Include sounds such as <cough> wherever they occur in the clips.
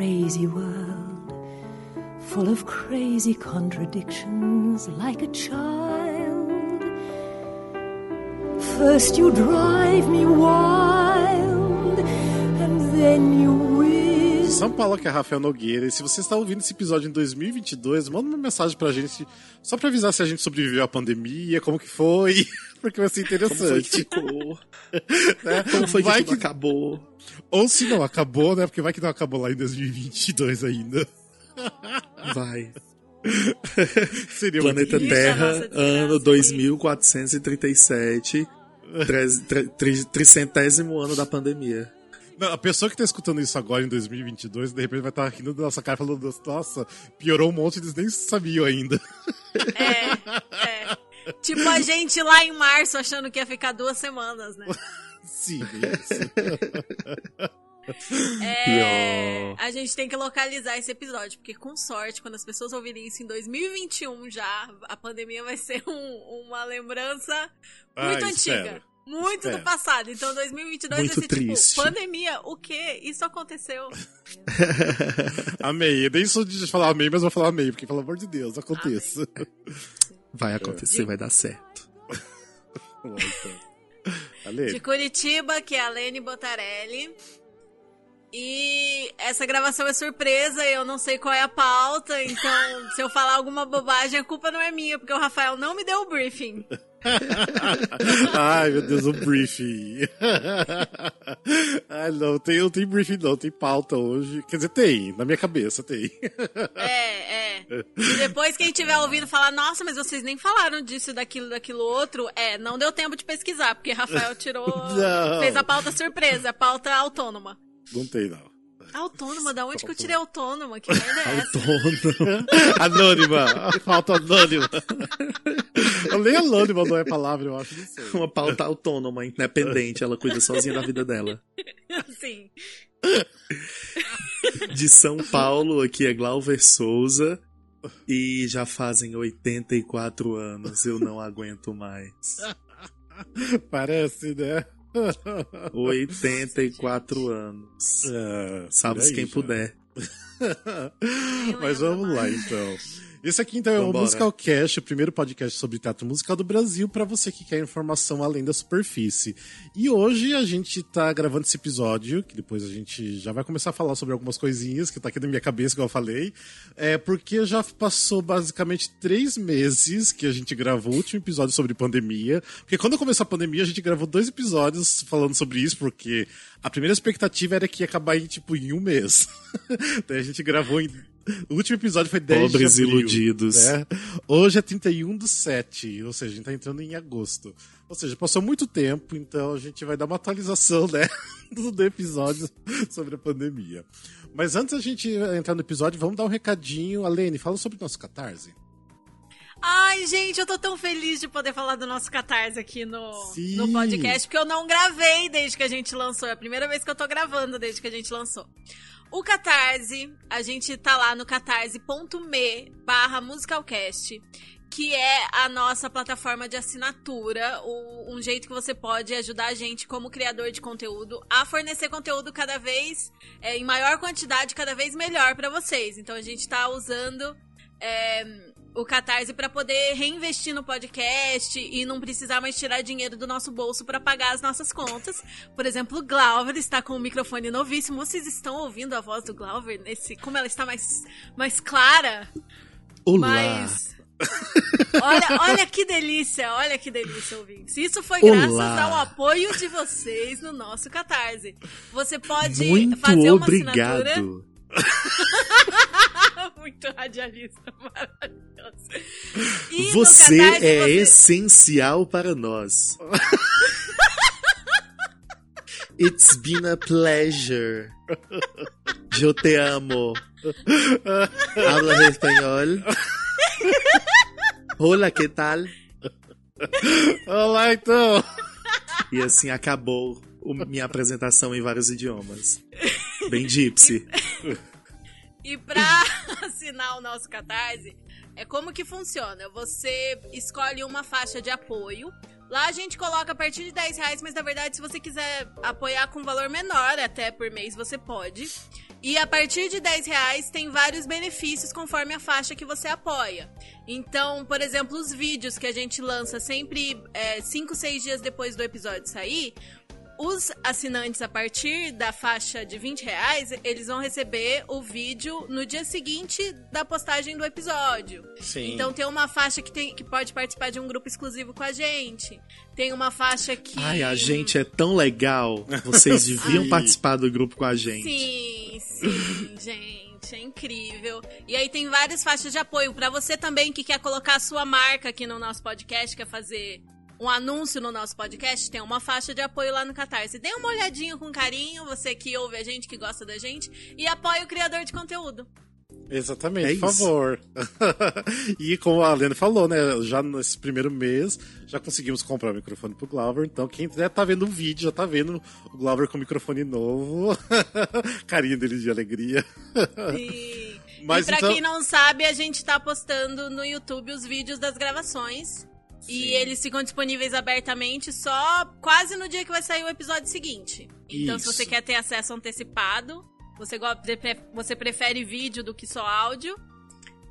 crazy world, full of crazy contradictions, like a child. First you drive me wild, and then you. São Paulo, que é Rafael Nogueira. E se você está ouvindo esse episódio em 2022, manda uma mensagem pra gente, só pra avisar se a gente sobreviveu à pandemia, como que foi, <laughs> porque vai ser Como foi que interessante. ficou? <laughs> né? Como foi que tudo acabou? Ou se não acabou, né? Porque vai que não acabou lá em 2022 ainda. <laughs> Vai. Seria Planeta Terra, desgraça, ano foi. 2437, tres- tre- tri- tricentésimo ano da pandemia. Não, a pessoa que tá escutando isso agora em 2022, de repente vai estar rindo da nossa cara falando, nossa, piorou um monte, eles nem sabiam ainda. É, é. Tipo a gente lá em março achando que ia ficar duas semanas, né? Sim, isso. É, Pior. a gente tem que localizar esse episódio, porque com sorte, quando as pessoas ouvirem isso em 2021 já, a pandemia vai ser um- uma lembrança muito Ah, antiga. espero. Muito do passado. Então 2022 Muito vai ser triste. tipo, pandemia, o quê? Isso aconteceu. <laughs> Amei. Eu nem sou de falar amei, mas vou falar amei, porque pelo amor de Deus, aconteça. Vai acontecer, vai dar certo. <laughs> Bom, então. De Curitiba, que é a Lene Botarelli. E essa gravação é surpresa, eu não sei qual é a pauta, então <laughs> se eu falar alguma bobagem, a culpa não é minha, porque o Rafael não me deu o briefing. <laughs> Ai, meu Deus, o briefing. <laughs> Ai, não, tem, não tem briefing não, tem pauta hoje. Quer dizer, tem, na minha cabeça tem. É, é. E depois quem tiver ouvindo falar, nossa, mas vocês nem falaram disso, daquilo, daquilo outro, é, não deu tempo de pesquisar, porque Rafael tirou. Não. fez a pauta surpresa, a pauta autônoma. Não tem, não. Autônoma? Da onde que eu tirei autônoma? Que merda é essa? Autônomo. Anônima, falta anônima. Nem anônima não é palavra, eu acho, não sei. Uma pauta autônoma, independente. Ela cuida sozinha da vida dela. Sim. De São Paulo, aqui é Glauber Souza. E já fazem 84 anos, eu não aguento mais. Parece, né? 84 anos. É, Salve aí quem já. puder. Mas vamos lá, então. Esse aqui, então, é o Vambora. Musical Cast, o primeiro podcast sobre teatro musical do Brasil, pra você que quer informação além da superfície. E hoje a gente tá gravando esse episódio, que depois a gente já vai começar a falar sobre algumas coisinhas que tá aqui na minha cabeça, como eu falei, é porque já passou basicamente três meses que a gente gravou o último episódio sobre pandemia. Porque quando começou a pandemia, a gente gravou dois episódios falando sobre isso, porque a primeira expectativa era que ia acabar em, tipo, em um mês. <laughs> Daí a gente gravou em o último episódio foi 10 Pobres de abril, iludidos. né? Hoje é 31 do 7, ou seja, a gente tá entrando em agosto. Ou seja, passou muito tempo, então a gente vai dar uma atualização, né, <laughs> do do episódio sobre a pandemia. Mas antes da gente entrar no episódio, vamos dar um recadinho. Alene, fala sobre o nosso Catarse. Ai, gente, eu tô tão feliz de poder falar do nosso Catarse aqui no, Sim. no podcast, porque eu não gravei desde que a gente lançou. É a primeira vez que eu tô gravando desde que a gente lançou. O Catarse, a gente tá lá no catarse.me barra musicalcast, que é a nossa plataforma de assinatura, um jeito que você pode ajudar a gente como criador de conteúdo a fornecer conteúdo cada vez é, em maior quantidade, cada vez melhor pra vocês. Então a gente tá usando é, o Catarse para poder reinvestir no podcast e não precisar mais tirar dinheiro do nosso bolso para pagar as nossas contas. Por exemplo, o Glauber está com um microfone novíssimo. Vocês estão ouvindo a voz do Glauber nesse, como ela está mais, mais clara, Olá! mais <laughs> Olha, olha que delícia, olha que delícia, ouvintes. Isso foi graças Olá. ao apoio de vocês no nosso Catarse. Você pode Muito fazer uma assinatura. <laughs> Muito radialista, maravilhoso. E Você Catarse é você- essencial para nós. <laughs> It's been a pleasure. Eu te amo. Hablas espanhol? Olá, que tal? Olá, então! E assim acabou minha apresentação em vários idiomas. Bem gypsy. <laughs> E pra assinar o nosso Catarse, é como que funciona? Você escolhe uma faixa de apoio. Lá a gente coloca a partir de 10 reais, mas na verdade, se você quiser apoiar com valor menor até por mês, você pode. E a partir de 10 reais tem vários benefícios conforme a faixa que você apoia. Então, por exemplo, os vídeos que a gente lança sempre 5, é, 6 dias depois do episódio sair, os assinantes, a partir da faixa de 20 reais, eles vão receber o vídeo no dia seguinte da postagem do episódio. Sim. Então tem uma faixa que, tem, que pode participar de um grupo exclusivo com a gente. Tem uma faixa que. Ai, a gente é tão legal. Vocês <laughs> deviam participar do grupo com a gente. Sim, sim, gente. É incrível. E aí tem várias faixas de apoio para você também que quer colocar a sua marca aqui no nosso podcast, quer fazer um anúncio no nosso podcast, tem uma faixa de apoio lá no Catarse. Dê uma olhadinha com carinho, você que ouve a gente, que gosta da gente, e apoie o criador de conteúdo. Exatamente, é por favor. <laughs> e como a Lena falou, né? Já nesse primeiro mês já conseguimos comprar o microfone pro Glauber. Então, quem já tá vendo o vídeo, já tá vendo o Glauber com o microfone novo. <laughs> Carinho dele de alegria. E, <laughs> Mas, e pra então... quem não sabe, a gente tá postando no YouTube os vídeos das gravações. E eles ficam disponíveis abertamente só quase no dia que vai sair o episódio seguinte. Então, Isso. se você quer ter acesso antecipado, você, você prefere vídeo do que só áudio,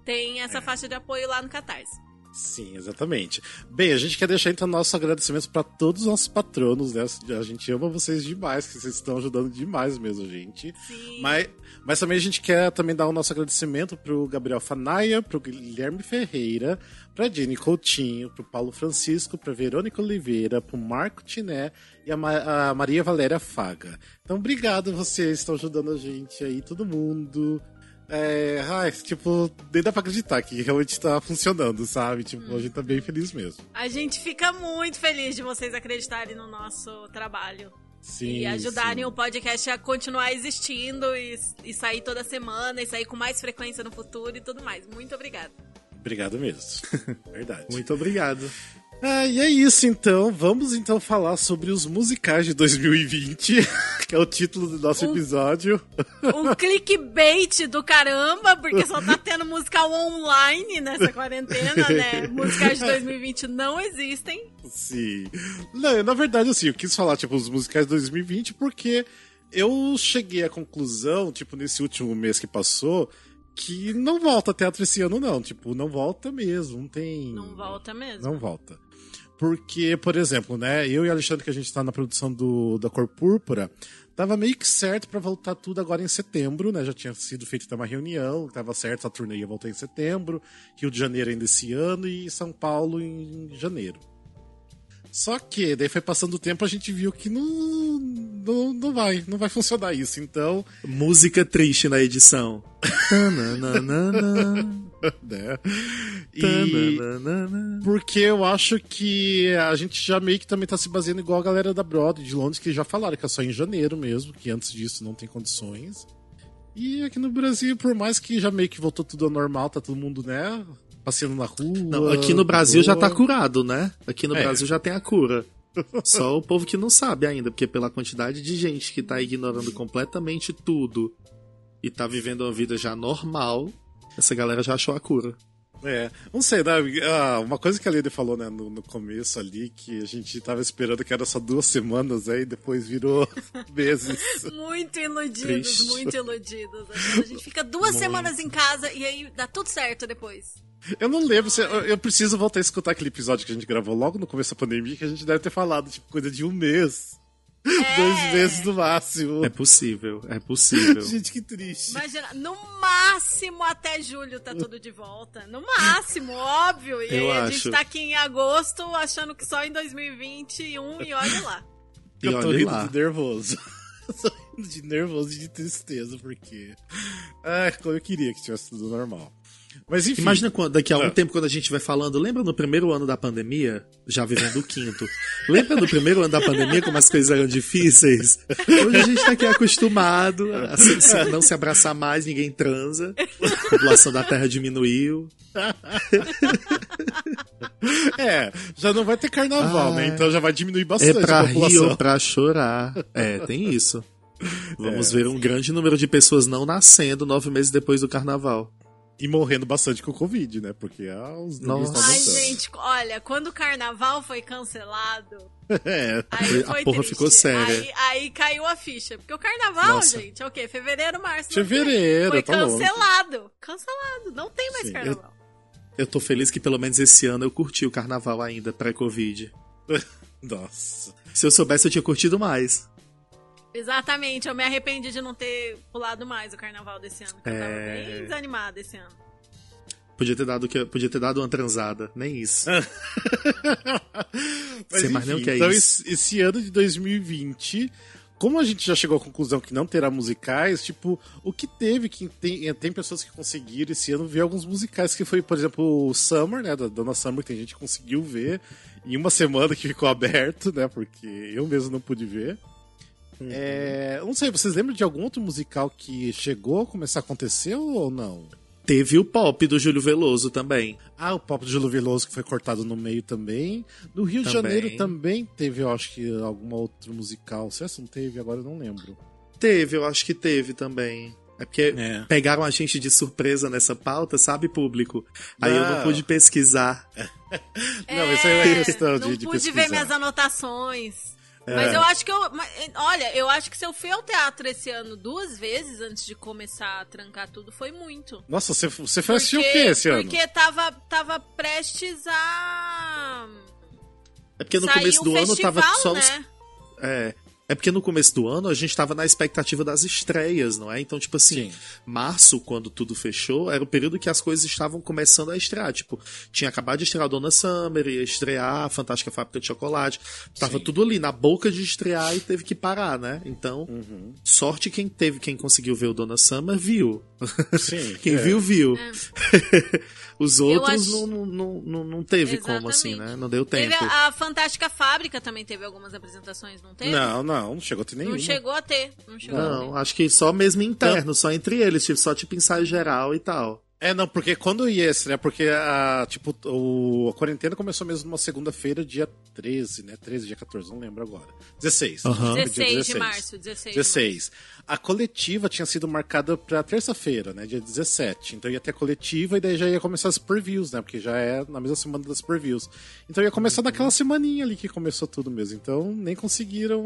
tem essa é. faixa de apoio lá no Catarse. Sim, exatamente. Bem, a gente quer deixar então nosso agradecimento para todos os nossos patronos, né? A gente ama vocês demais, que vocês estão ajudando demais mesmo, gente. Sim. Mas, mas também a gente quer também dar o nosso agradecimento pro Gabriel Fanaia, pro Guilherme Ferreira, pra Jenny Coutinho, pro Paulo Francisco, pra Verônica Oliveira, pro Marco Tiné e a, Ma a Maria Valéria Faga. Então, obrigado vocês, estão ajudando a gente aí, todo mundo. É, ai, tipo, nem dá pra acreditar que realmente tá funcionando, sabe? Tipo, hum. a gente tá bem feliz mesmo. A gente fica muito feliz de vocês acreditarem no nosso trabalho. Sim, e ajudarem sim. o podcast a continuar existindo e, e sair toda semana e sair com mais frequência no futuro e tudo mais. Muito obrigada. Obrigado mesmo. <laughs> Verdade. Muito obrigado. Ah, e é isso então. Vamos então falar sobre os musicais de 2020, <laughs> que é o título do nosso um, episódio. Um clickbait do caramba, porque só tá tendo musical online nessa quarentena, né? <laughs> Musicais de 2020 não existem. Sim. Não, na verdade, assim, eu quis falar, tipo, os musicais de 2020 porque eu cheguei à conclusão, tipo, nesse último mês que passou, que não volta teatro esse ano, não. Tipo, não volta mesmo, não tem. Não volta mesmo. Não volta. Porque, por exemplo, né, eu e Alexandre, que a gente tá na produção do, da Cor Púrpura, tava meio que certo para voltar tudo agora em setembro, né? Já tinha sido feita uma reunião, tava certo, a turnê ia voltar em setembro, Rio de Janeiro ainda esse ano e São Paulo em janeiro. Só que, daí foi passando o tempo, a gente viu que não, não, não vai, não vai funcionar isso, então... Música triste na edição. <laughs> né? E porque eu acho que a gente já meio que também tá se baseando igual a galera da Broadway de Londres, que já falaram que é só em janeiro mesmo, que antes disso não tem condições. E aqui no Brasil, por mais que já meio que voltou tudo ao normal, tá todo mundo, né, passeando na rua. Não, aqui no Brasil já tá curado, né? Aqui no é. Brasil já tem a cura. Só o povo que não sabe ainda, porque pela quantidade de gente que tá ignorando completamente tudo e tá vivendo uma vida já normal, essa galera já achou a cura. É, não sei, né? Ah, uma coisa que a Lady falou né, no, no, começo ali, que a gente tava esperando que era só duas semanas, aí depois virou <laughs> meses. muito iludidos, Triste. muito iludidos. A gente fica duas muito. semanas em casa e aí dá tudo certo depois. Eu não lembro, se, eu, eu, preciso voltar a escutar aquele episódio que a gente gravou logo no começo da pandemia, que a gente deve ter falado, tipo, coisa de um mês. É. Dois meses no máximo. É possível, é possível. <laughs> Gente, que triste. Imagina, no máximo até julho tá tudo de volta. No máximo, óbvio. E Eu aí acho. a gente tá aqui em agosto achando que só em 2021 e olha lá. E eu tô rindo lá. de nervoso. <laughs> tô rindo de nervoso e de tristeza, porque. Ah, como eu queria que tivesse tudo normal. Mas enfim. Imagina quando, daqui a um é. tempo, quando a gente vai falando, lembra no primeiro ano da pandemia, já vivendo o quinto, lembra no primeiro ano da pandemia como as coisas eram difíceis? Hoje a gente tá aqui acostumado a se, se, não se abraçar mais, ninguém transa, a população da Terra diminuiu. <laughs> É, já não vai ter carnaval, né? Então já vai diminuir bastante é pra a população. rir ou pra chorar. É, tem isso. <laughs> Vamos é, ver um sim. grande número de pessoas não nascendo nove meses depois do carnaval. E morrendo bastante com o Covid, né? Porque ah, os números Nossa. estão Ai, gente, olha, quando o carnaval foi cancelado, <laughs> É. aí A porra triste. ficou séria. Aí, aí caiu a ficha. Porque o carnaval, Nossa. gente, é o quê? Fevereiro, março. Fevereiro, Foi tá louco. cancelado. Cancelado. Não tem mais Sim, carnaval. Eu tô feliz que pelo menos esse ano eu curti o carnaval ainda, pré-Covid. <laughs> Nossa. Se eu soubesse, eu tinha curtido mais. Exatamente, eu me arrependi de não ter pulado mais o carnaval desse ano. porque Eu tava É. bem desanimada esse ano. Podia ter dado, que- podia ter dado uma transada, nem isso. <laughs> Mas, Sei mais nem o que é então, isso. esse, esse ano de 2020, como a gente já chegou à conclusão que não terá musicais, tipo, o que teve, que tem, tem pessoas que conseguiram esse ano ver alguns musicais, que foi, por exemplo, o Summer, né, da Dona Summer, que tem gente que conseguiu ver em uma semana que ficou aberto, né, porque eu mesmo não pude ver. Uhum. É, não sei, vocês lembram de algum outro musical que chegou a começar a acontecer ou não? Teve o pop do Júlio Veloso também. Ah, o Pop do Gelo Veloso que foi cortado no meio também. No Rio de Também. Janeiro também teve, eu acho que, alguma outro musical. Se essa não teve, agora eu não lembro. Teve, eu acho que teve também. É porque É. pegaram a gente de surpresa nessa pauta, sabe, público? Aí eu não Não. pude pesquisar. <laughs> Não, isso aí é questão de, não de pude pesquisar. ver minhas anotações. É. Mas eu acho que eu. mas, Olha, eu acho que se eu fui ao teatro esse ano duas vezes antes de começar a trancar tudo, foi muito. Nossa, você, você foi assistir o que esse ano? Porque tava, tava prestes a. É porque no começo um do ano festival, tava só né? os. É. É porque no começo do ano a gente tava na expectativa das estreias, não é? Então, tipo assim, Sim. março, quando tudo fechou, era o período que as coisas estavam começando a estrear. Tipo, tinha acabado de estrear a Dona Summer, ia estrear a Fantástica Fábrica de Chocolate. Tava Sim. tudo ali na boca de estrear e teve que parar, né? Então, Uhum. sorte quem teve, quem conseguiu ver o Dona Summer, viu. Sim. <laughs> Quem é. viu, viu. <laughs> Os outros acho- não, não, não, não teve como, assim, Exatamente. né? Não deu tempo. Teve a, a Fantástica Fábrica também teve algumas apresentações, não teve? Não, não, não chegou a ter nenhuma. Não chegou a ter. Não chegou a Não, ter. acho que só mesmo interno, só entre eles, tipo, só tipo ensaio geral e tal. É, não, porque quando ia estrear, porque a, tipo, o, a quarentena começou mesmo numa segunda-feira, dia 13, né? 13, dia 14, não lembro agora. 16. Aham. Dia 16 de março, 16 de 16. A coletiva tinha sido marcada pra terça-feira, né? Dia 17. Então ia ter a coletiva e daí já ia começar as previews, né? Porque já é na mesma semana das previews. Então ia começar daquela semaninha ali que começou tudo mesmo. Então nem conseguiram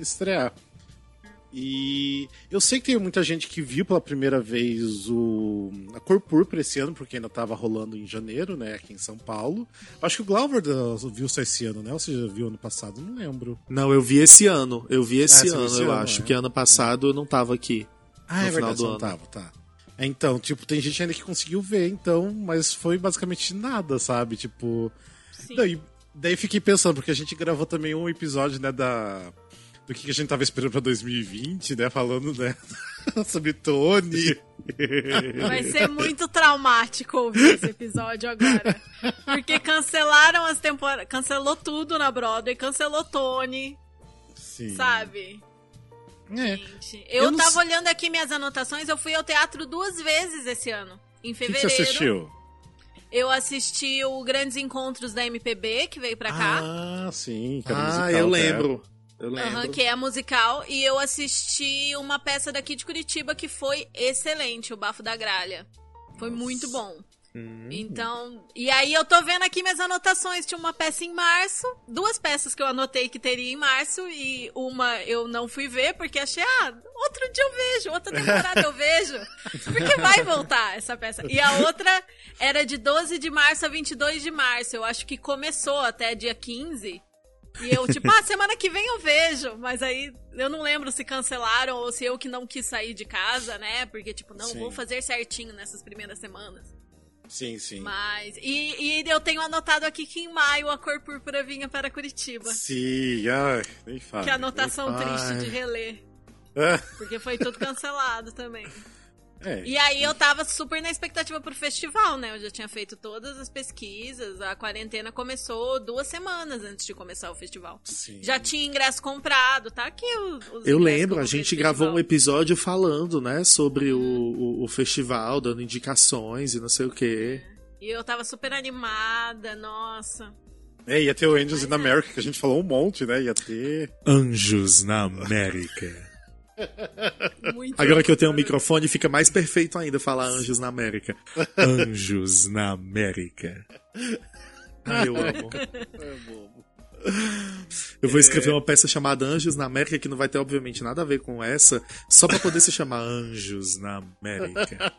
estrear. E eu sei que tem muita gente que viu pela primeira vez o a Cor Púrpura esse ano, porque ainda tava rolando em janeiro, né, aqui em São Paulo. Acho que o Glauber viu só esse ano, né? Ou você já viu ano passado? Não lembro. Não, eu vi esse ano. Eu vi esse Ah, você viu ano, esse eu ano, acho. é. Que ano passado eu não tava aqui. Ah, no é final verdade, do você não ano. tava, tá. É, Então, tipo, tem gente ainda que conseguiu ver, então, mas foi basicamente nada, sabe? Tipo. Sim. Daí, daí fiquei pensando, porque a gente gravou também um episódio, né, da. Do que a gente tava esperando pra 2020, né? Falando, né? <laughs> sobre Tony. <laughs> Vai ser muito traumático ouvir esse episódio agora. Porque cancelaram as temporadas. Cancelou tudo na Broadway, cancelou Tony, Sim. sabe? É. Gente, eu, Eu não tava sei- olhando aqui minhas anotações, eu fui ao teatro duas vezes esse ano. Em O que, que fevereiro. você assistiu? Eu assisti o Grandes Encontros da MPB, que veio pra cá. Ah, sim. Ah, musical, eu né? Eu lembro. Aham, que é musical. E eu assisti uma peça daqui de Curitiba que foi excelente, o Bafo da Gralha. Foi muito bom. Hum. Então, e aí eu tô vendo aqui minhas anotações. Tinha uma peça em março, duas peças que eu anotei que teria em março, e uma eu não fui ver, porque achei, ah, outro dia eu vejo, outra temporada eu vejo. <laughs> Porque vai voltar essa peça. E a outra era de 12 de março a 22 de março. Eu acho que começou até dia 15. E eu, tipo, ah, semana que vem eu vejo. Mas aí eu não lembro se cancelaram ou se eu que não quis sair de casa, né? Porque, tipo, não, Sim. vou fazer certinho nessas primeiras semanas. Sim, sim. Mas. E, e eu tenho anotado aqui que em maio a cor púrpura vinha para Curitiba. Sim, ai, nem fala. Que anotação triste de reler. É, Porque foi tudo cancelado também. É. E aí eu tava super na expectativa pro festival, né? Eu já tinha feito todas as pesquisas. A quarentena começou duas semanas antes de começar o festival. Sim. Já tinha ingresso comprado, tá aqui o- os Eu lembro, a gente do gravou um festival. episódio falando, né, sobre Uhum. o, o, o festival, dando indicações e não sei o quê. E eu tava super animada, nossa. É, ia ter o Angels in Mas é. America, que a gente falou um monte, né? Ia ter. Anjos na América. Muito Agora que eu tenho um microfone, fica mais perfeito ainda falar Anjos na América. Anjos na América. Ai, eu amo. É <laughs> bobo. Eu vou escrever uma peça chamada Anjos na América, que não vai ter, obviamente, nada a ver com essa, só pra poder se chamar Anjos na América.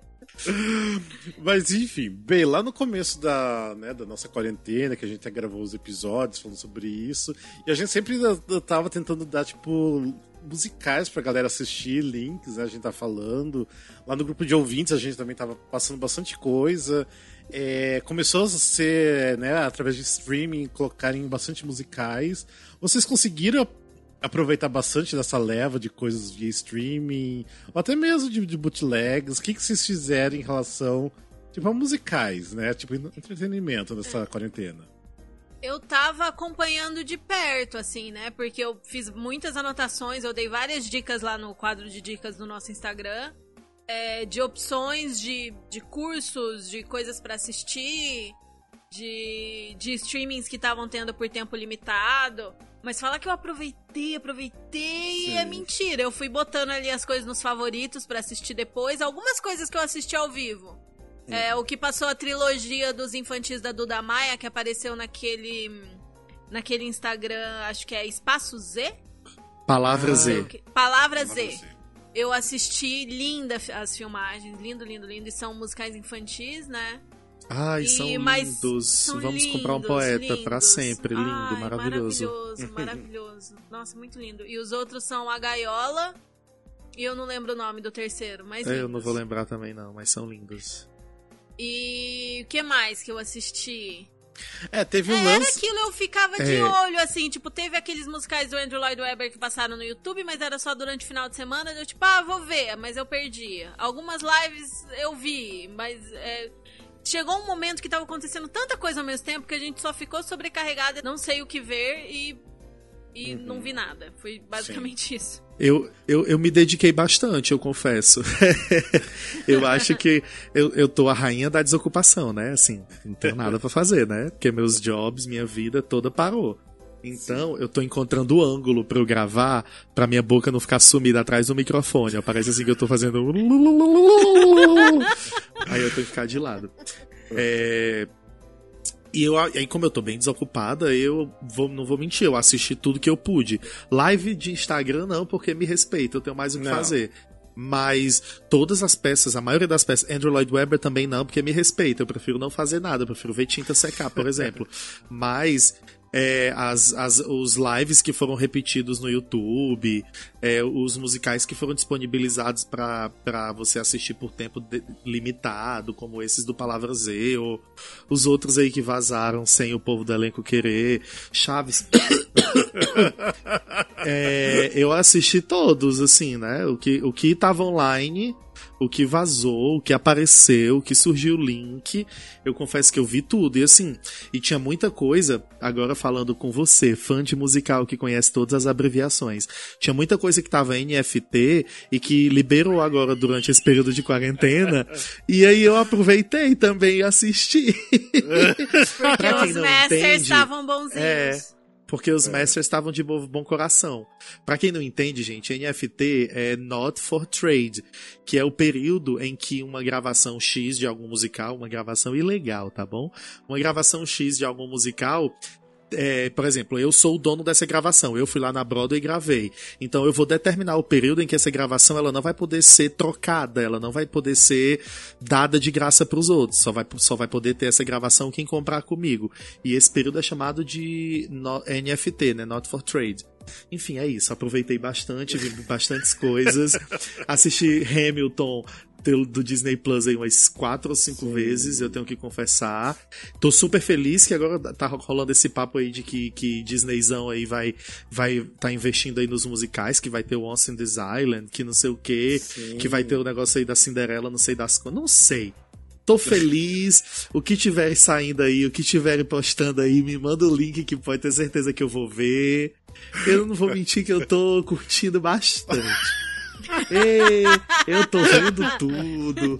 <laughs> <laughs> Mas enfim, bem, lá no começo da, né, da nossa quarentena, que a gente gravou os episódios falando sobre isso, e a gente sempre tava tentando dar, tipo, musicais pra galera assistir, links, né, a gente tá falando. Lá no grupo de ouvintes a gente também tava passando bastante coisa. É, começou a ser, né, através de streaming, colocarem bastante musicais. Vocês conseguiram aproveitar bastante dessa leva de coisas via streaming, ou até mesmo de, de bootlegs. O que, que vocês fizeram em relação, tipo, a musicais, né? Tipo, entretenimento nessa quarentena. Eu tava acompanhando de perto, assim, né? Porque eu fiz muitas anotações, eu dei várias dicas lá no quadro de dicas do nosso Instagram. é, de opções de, de cursos, de coisas pra assistir, de, de streamings que estavam tendo por tempo limitado. Mas falar que eu aproveitei, aproveitei Sim. é mentira. Eu fui botando ali as coisas nos favoritos pra assistir depois. Algumas coisas que eu assisti ao vivo. É, o que passou a trilogia dos infantis da Duda Maia, que apareceu naquele. Naquele Instagram, acho que é Espaço Z? Palavra Z. Que- Palavra Z. Eu assisti linda as filmagens, lindo, lindo, lindo. E são musicais infantis, né? Ai, E- são lindos. são Vamos comprar um lindos, poeta pra lindos. sempre. Lindo, Ai, maravilhoso. Maravilhoso, maravilhoso. Nossa, muito lindo. E os outros são a Gaiola. E eu não lembro o nome do terceiro, mas. É, eu lindos. não vou lembrar também, não, mas são lindos. E o que mais que eu assisti? É, teve um É, Era lance. aquilo, eu ficava de É. olho, assim, tipo, teve aqueles musicais do Andrew Lloyd Webber que passaram no YouTube, mas era só durante o final de semana, eu tipo, ah, vou ver, mas eu perdia. Algumas lives eu vi, mas é, chegou um momento que tava acontecendo tanta coisa ao mesmo tempo que a gente só ficou sobrecarregada, não sei o que ver e, e Uhum. não vi nada. Foi basicamente <laughs> isso. Eu, eu, eu me dediquei bastante, eu confesso. <laughs> eu acho que eu, eu tô a rainha da desocupação, né? Assim, não tenho nada pra fazer, né? Porque meus jobs, minha vida toda parou. Então, eu tô encontrando o ângulo pra eu gravar, pra minha boca não ficar sumida atrás do microfone. Parece assim que eu tô fazendo. Aí eu tenho que ficar de lado. É, E eu, aí, como eu tô bem desocupada, eu vou, não vou mentir, eu assisti tudo que eu pude. Live de Instagram não, porque me respeita, eu tenho mais o que Não. fazer. Mas todas as peças, a maioria das peças, Andrew Lloyd Webber também não, porque me respeita. Eu prefiro não fazer nada, eu prefiro ver tinta secar, por <laughs> exemplo. Mas é, as, as, os lives que foram repetidos no YouTube, é, os musicais que foram disponibilizados pra você assistir por tempo de- limitado, como esses do Palavra Z, ou os outros aí que vazaram sem o povo do elenco querer. Chaves. <coughs> É, eu assisti todos, assim, né? O que, o que tava online, o que vazou, o que apareceu, o que surgiu o link. Eu confesso que eu vi tudo. E assim, e tinha muita coisa, agora falando com você, fã de musical que conhece todas as abreviações. Tinha muita coisa que tava NFT e que liberou agora durante esse período de quarentena. e aí eu aproveitei também e assisti. Porque <laughs> Pra quem os não masters estavam bonzinhos. é. Porque os masters estavam de bom, coração. Pra quem não entende, gente, NFT é not for trade, que é o período em que uma gravação X de algum musical, uma gravação ilegal, tá bom? Uma gravação X de algum musical é, por exemplo, eu sou o dono dessa gravação, eu fui lá na Broadway e gravei. Então eu vou determinar o período em que essa gravação ela não vai poder ser trocada, ela não vai poder ser dada de graça para os outros. Só vai, só vai poder ter essa gravação quem comprar comigo. E esse período é chamado de NFT, né? Not for Trade. Enfim, é isso. Aproveitei bastante, vi bastantes coisas. <laughs> Assisti Hamilton do Disney Plus aí umas quatro ou cinco vezes, eu tenho que confessar. Tô super feliz que agora tá rolando esse papo aí de que, que Disneyzão aí vai vai tá investindo aí nos musicais, que vai ter o Once in This Island, que não sei o que, que vai ter o negócio aí da Cinderela, não sei das coisas, não sei. Tô feliz. O que tiver saindo aí, o que tiverem postando aí, me manda o link que pode ter certeza que eu vou ver. Eu não vou mentir que eu tô curtindo bastante. Ei, eu tô vendo tudo.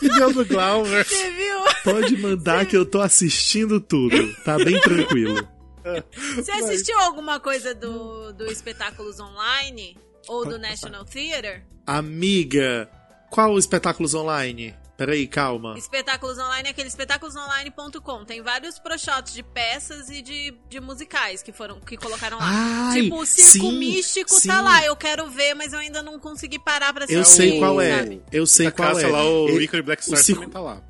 Filhão do Glauber. Você viu? Pode mandar que eu tô assistindo tudo. Tá bem tranquilo. Você assistiu alguma coisa do, do Espetáculos Online? Ou do National Theatre? Amiga, qual espetáculos online? Peraí, calma. Espetáculos Online é aquele espetáculosonline.com. Tem vários proshots de peças e de, de musicais que foram que colocaram lá. Ai, tipo, o Circo sim, Místico sim. tá lá. Eu quero ver, mas eu ainda não consegui parar pra assistir. Eu sei qual é. sabe? Eu sei Da qual Cássia é. lá, o E- Ícone Black Star o circo- também tá lá.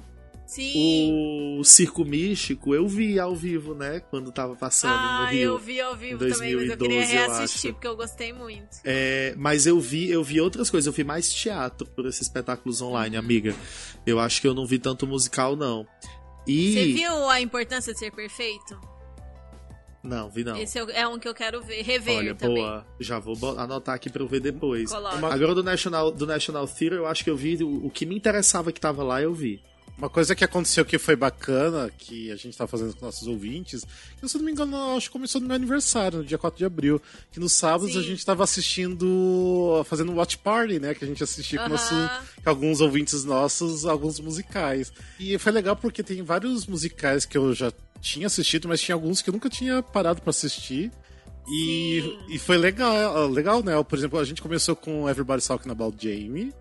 Sim. O Circo Místico eu vi ao vivo, né? Quando tava passando no Ah, Rio. eu vi ao vivo em também, mas eu queria 2012, eu reassistir acho. porque eu gostei muito. É, mas eu vi, eu vi outras coisas, eu vi mais teatro por esses espetáculos online, amiga. Eu acho que eu não vi tanto musical, não. E. Você viu a importância de ser perfeito? Não, vi não. Esse é um que eu quero ver, rever Olha, também. boa. Já vou anotar aqui pra eu ver depois. Coloca. Agora do National, do National Theatre, eu acho que eu vi o, o que me interessava que tava lá, eu vi. Uma coisa que aconteceu que foi bacana, que a gente tá fazendo com nossos ouvintes, que se eu não me engano, acho que começou no meu aniversário, no dia 4 de abril. Que nos sábados Sim. a gente tava assistindo, fazendo um watch party, né? Que a gente assistia com, nosso, com alguns ouvintes nossos, alguns musicais. E foi legal porque tem vários musicais que eu já tinha assistido, mas tinha alguns que eu nunca tinha parado pra assistir. E, Sim. e foi legal, legal, né? Por exemplo, a gente começou com Everybody's Talking About Jamie.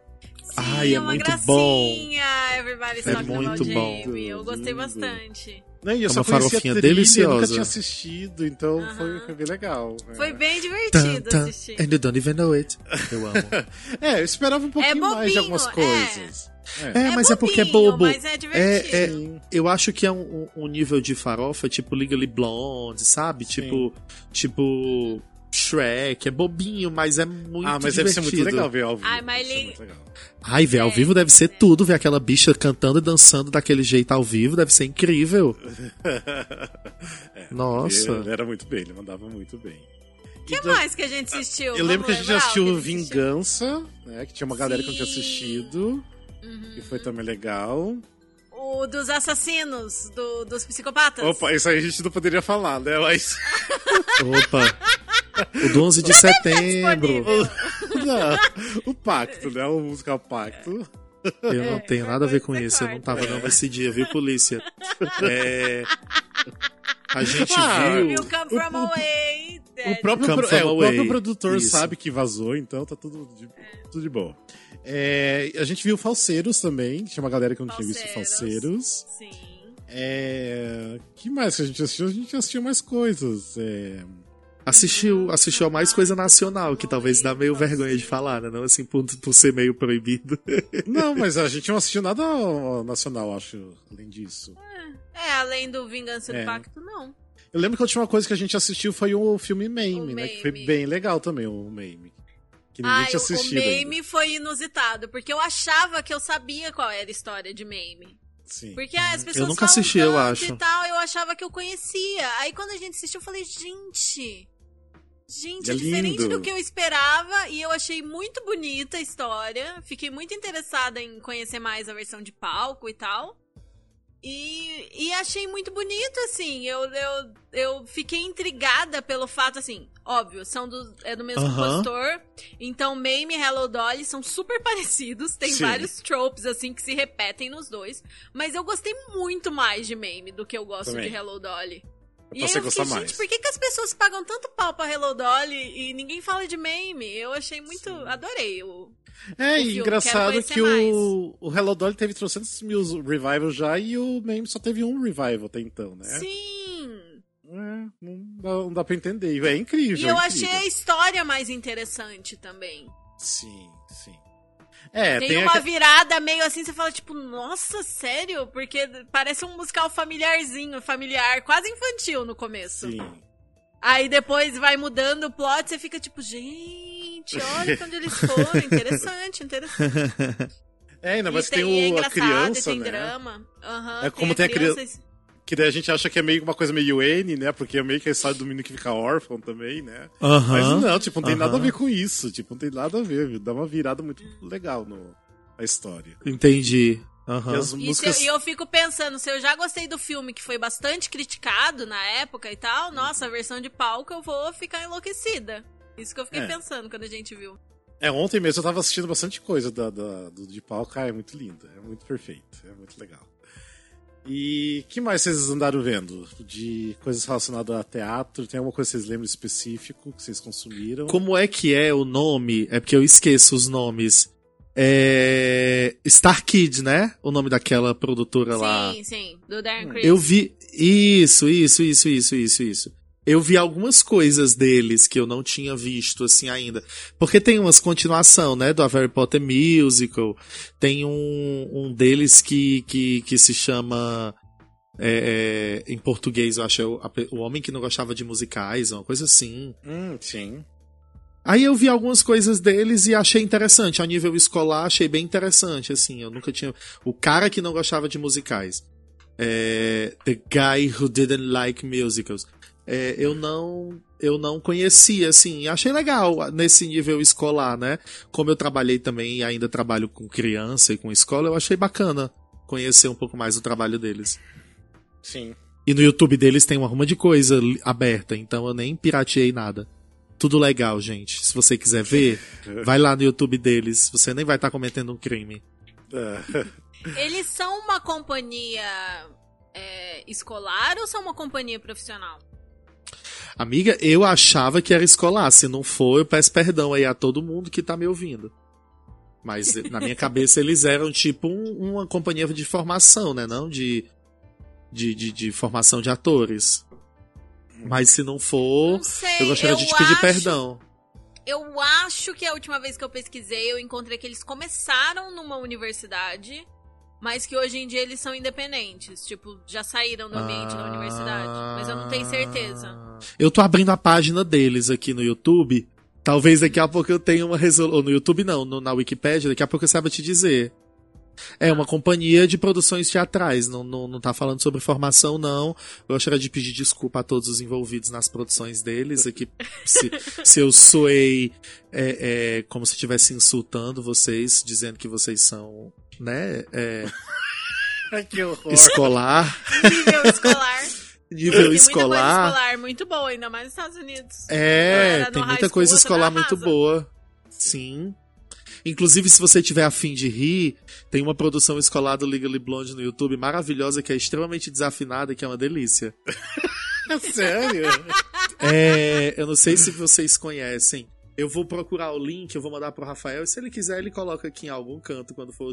Sim, Ai, é uma muito gracinha. Everybody's É talking about muito bom. Jamie. Eu gostei bastante. Né? E eu É uma farofinha trilha, deliciosa. nunca tinha assistido, então Aham. foi, foi bem legal. né? Foi bem divertido tan, assistir. and you don't even know it. Eu amo. <laughs> É, eu esperava um pouquinho mais de bobinho, algumas é. coisas. É, mas é porque é bobinho, bobo. Mas é divertido. É, é, eu acho que é um, um- nível de farofa tipo Legally Blonde, sabe? Sim. Tipo, tipo Shrek, é bobinho, mas é muito Ah, mas divertido. deve ser muito legal ver ao vivo. Ai, mas ele-. Ai, ver ao É, vivo deve ser tudo, ver aquela bicha cantando e dançando daquele jeito ao vivo, deve ser incrível. <laughs> Nossa. Ele, era muito bem, ele mandava muito bem. O que E mais que a gente assistiu? Eu lembro que a Vamos gente assistiu que a gente assistiu? Vingança, né? Que tinha uma galera que não tinha Sim. assistido. Uhum. E foi também legal. O dos assassinos, do- dos psicopatas. Opa, isso aí a gente não poderia falar, né? Mas. <laughs> Opa. O do 11 de setembro. disponível. <laughs> Não, o pacto, né? O musical pacto. Eu não tenho nada a ver com isso, eu não tava não nesse dia, viu, polícia? <laughs> É... A gente Ah, viu... From away. O próprio, pro- é, o próprio produtor Isso. sabe que vazou, então tá tudo de, tudo de bom. É, a gente viu Falseiros também, tinha uma galera que eu não tinha visto Falseiros. Falseiros. Sim. É, que mais que a gente assistiu? A gente assistiu mais coisas. É, Assistiu, assistiu a mais coisa nacional, que talvez dá meio vergonha de falar, né? Não assim, por, por ser meio proibido. <laughs> Não, mas a gente não assistiu nada nacional, acho, além disso. É, além do Vingança É. do Pacto, não. Eu lembro que a última coisa que a gente assistiu foi o filme O Mame, né? Que foi bem legal também, o Mame. Que ninguém Ah, tinha o, o assistido. ainda. foi inusitado, porque eu achava que eu sabia qual era a história de meme. Sim. Porque ah, as pessoas nunca falam assisti, eu acho. e tal, eu achava que eu conhecia. Aí quando a gente assistiu, eu falei, gente. Gente, É diferente do que eu esperava e eu achei muito bonita a história. Fiquei muito interessada em conhecer mais a versão de palco e tal. E, e achei muito bonito, assim. Eu, eu, eu fiquei intrigada pelo fato, assim, óbvio, são do, é do mesmo Aham. compositor. Então, Mame e Hello Dolly são super <laughs> parecidos. Tem Sim. vários tropes, assim, que se repetem nos dois. Mas eu gostei muito mais de Mame do que eu gosto Também. de Hello Dolly. É E aí eu fiquei, mais. gente, por que, que as pessoas pagam tanto pau pra Hello Dolly e ninguém fala de Mame? Eu achei muito. Adorei o. É, e engraçado que o, o Hello Dolly teve 300 mil revivals já e o Mame só teve um revival até então, né? Sim! É, não, dá, não dá pra entender. É incrível. E eu é achei incrível. a história mais interessante também. Sim, sim. É, tem, tem, uma a- virada meio assim, você fala, tipo, nossa, sério? Porque parece um musical familiarzinho, familiar, quase infantil no começo. Sim. Aí depois vai mudando o plot, você fica tipo, gente, olha pra onde eles foram. Interessante, interessante. <laughs> É, ainda mais que tem, tem, é o, a criança, tem né? drama. Aham, É como tem a criança. Que daí a gente acha que é meio uma coisa meio N, né? Porque é meio que a história do menino que fica órfão também, né? Mas Aham. não, tipo, não tem nada a ver com isso. Tipo, não tem nada a ver. viu? Dá uma virada muito legal no, na história. Entendi. E as E, se eu, músicas. e eu fico pensando, se eu já gostei do filme, que foi bastante criticado na época e tal, nossa, a versão de palco eu vou ficar enlouquecida. Isso que eu fiquei É. pensando quando a gente viu. É, ontem mesmo eu tava assistindo bastante coisa da, da- do de pau. Cara, é muito lindo. É muito perfeito. É muito legal. E que mais vocês andaram vendo? De coisas relacionadas a teatro? Tem alguma coisa que vocês lembram específico que vocês consumiram? Como é que é o nome? É porque eu esqueço os nomes. É. Star Kid, né? O nome daquela produtora lá. Sim, sim, do Darren Criss. Eu vi. Isso, isso, isso, isso, isso, isso. Eu vi algumas coisas deles que eu não tinha visto assim ainda. Porque tem umas continuação, né? Do Harry Potter Musical. Tem um, um deles que, que, que se chama. é, é, em português, eu acho, é o, o Homem que Não Gostava de Musicais, uma coisa assim. Hum, sim. Aí eu vi algumas coisas deles e achei interessante. A nível escolar, achei bem interessante, assim. Eu nunca tinha. O cara que não gostava de musicais. É... The Guy Who Didn't Like Musicals. É, eu não. Eu não conhecia, assim. e Achei legal nesse nível escolar, né? Como eu trabalhei também e ainda trabalho com criança e com escola, eu achei bacana conhecer um pouco mais o trabalho deles. Sim. E no YouTube deles tem uma ruma de coisa aberta, então eu nem pirateei nada. Tudo legal, gente. Se você quiser ver, <laughs> vai lá no YouTube deles. Você nem vai estar cometendo um crime. É. <laughs> Eles são uma companhia é, escolar ou são uma companhia profissional? Amiga, eu achava que era escolar. Se não for, eu peço perdão aí a todo mundo que tá me ouvindo. Mas na minha cabeça eles eram tipo um- uma companhia de formação, né? Não de, de, de, de formação de atores. Mas se não for, Não sei. eu gostaria de te pedir acho- perdão. Eu acho que a última vez que eu pesquisei, eu encontrei que eles começaram numa universidade, mas que hoje em dia eles são independentes. Tipo, já saíram do ambiente da universidade. Mas eu não tenho certeza. Eu tô abrindo a página deles aqui no YouTube. Talvez daqui a pouco eu tenha uma resolução. No YouTube não, no- na Wikipédia, daqui a pouco eu saiba te dizer. É uma companhia de produções teatrais, não, não, não tá falando sobre formação, não. Eu gostaria de pedir desculpa a todos os envolvidos nas produções deles. Aqui, se, <laughs> se eu soei é, é, como se estivesse insultando vocês, dizendo que vocês são, né, é, <laughs> que horror. escolar, Nível escolar. <laughs> nível Tem muita coisa escolar. escolar muito boa, ainda mais nos Estados Unidos. É, tem muita coisa escolar muito boa. Sim. Inclusive, se você tiver afim de rir, tem uma produção escolar do Legally Blonde no YouTube maravilhosa que é extremamente desafinada, que é uma delícia. <laughs> Sério? É, eu não sei se vocês conhecem. Eu vou procurar o link, eu vou mandar pro Rafael, e se ele quiser, ele coloca aqui em algum canto quando for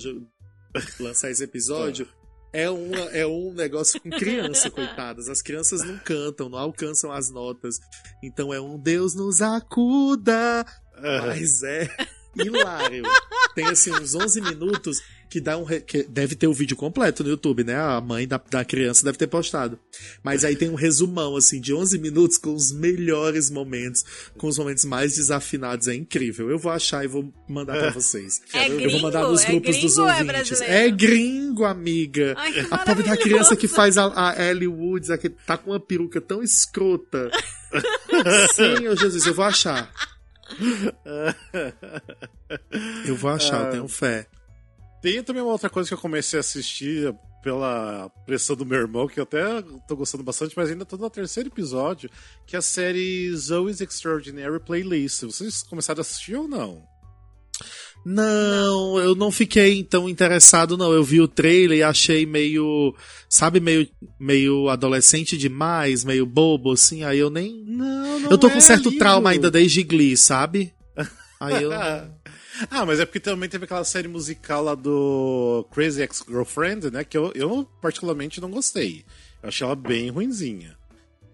<laughs> lançar esse episódio. É, uma, é um negócio com criança, coitadas. As crianças não cantam, não alcançam as notas. Então é um Deus nos acuda. Mas é hilário. Tem assim uns 11 minutos que dá um re- que deve ter o vídeo completo no YouTube, né? A mãe da, da criança deve ter postado. Mas aí tem um resumão assim de 11 minutos com os melhores momentos, com os momentos mais desafinados, é incrível. Eu vou achar e vou mandar pra vocês. É Eu vou mandar gringo? nos É grupos dos gringo ou é ouvintes. brasileiro? É gringo, amiga. Ai, a pobre da criança que faz a, a Ellie Woods, a que tá com uma peruca tão escrota. <laughs> Sim, ô Jesus, eu vou achar. <laughs> Eu vou achar, eu tenho fé. Tem também uma outra coisa que eu comecei a assistir pela pressão do meu irmão, que eu até tô gostando bastante, mas ainda tô no terceiro episódio, que é a série Zoe's Extraordinary Playlist. Vocês começaram a assistir ou não? Não, eu não fiquei tão interessado, não. Eu vi o trailer e achei meio, sabe, meio, meio adolescente demais, meio bobo, assim. Aí eu nem. Não, não eu tô é com certo lindo. trauma ainda desde Glee, sabe? <laughs> Aí eu. <laughs> ah, mas é porque também teve aquela série musical lá do Crazy Ex-Girlfriend, né? Que eu, eu particularmente não gostei. Eu achei ela bem ruinzinha.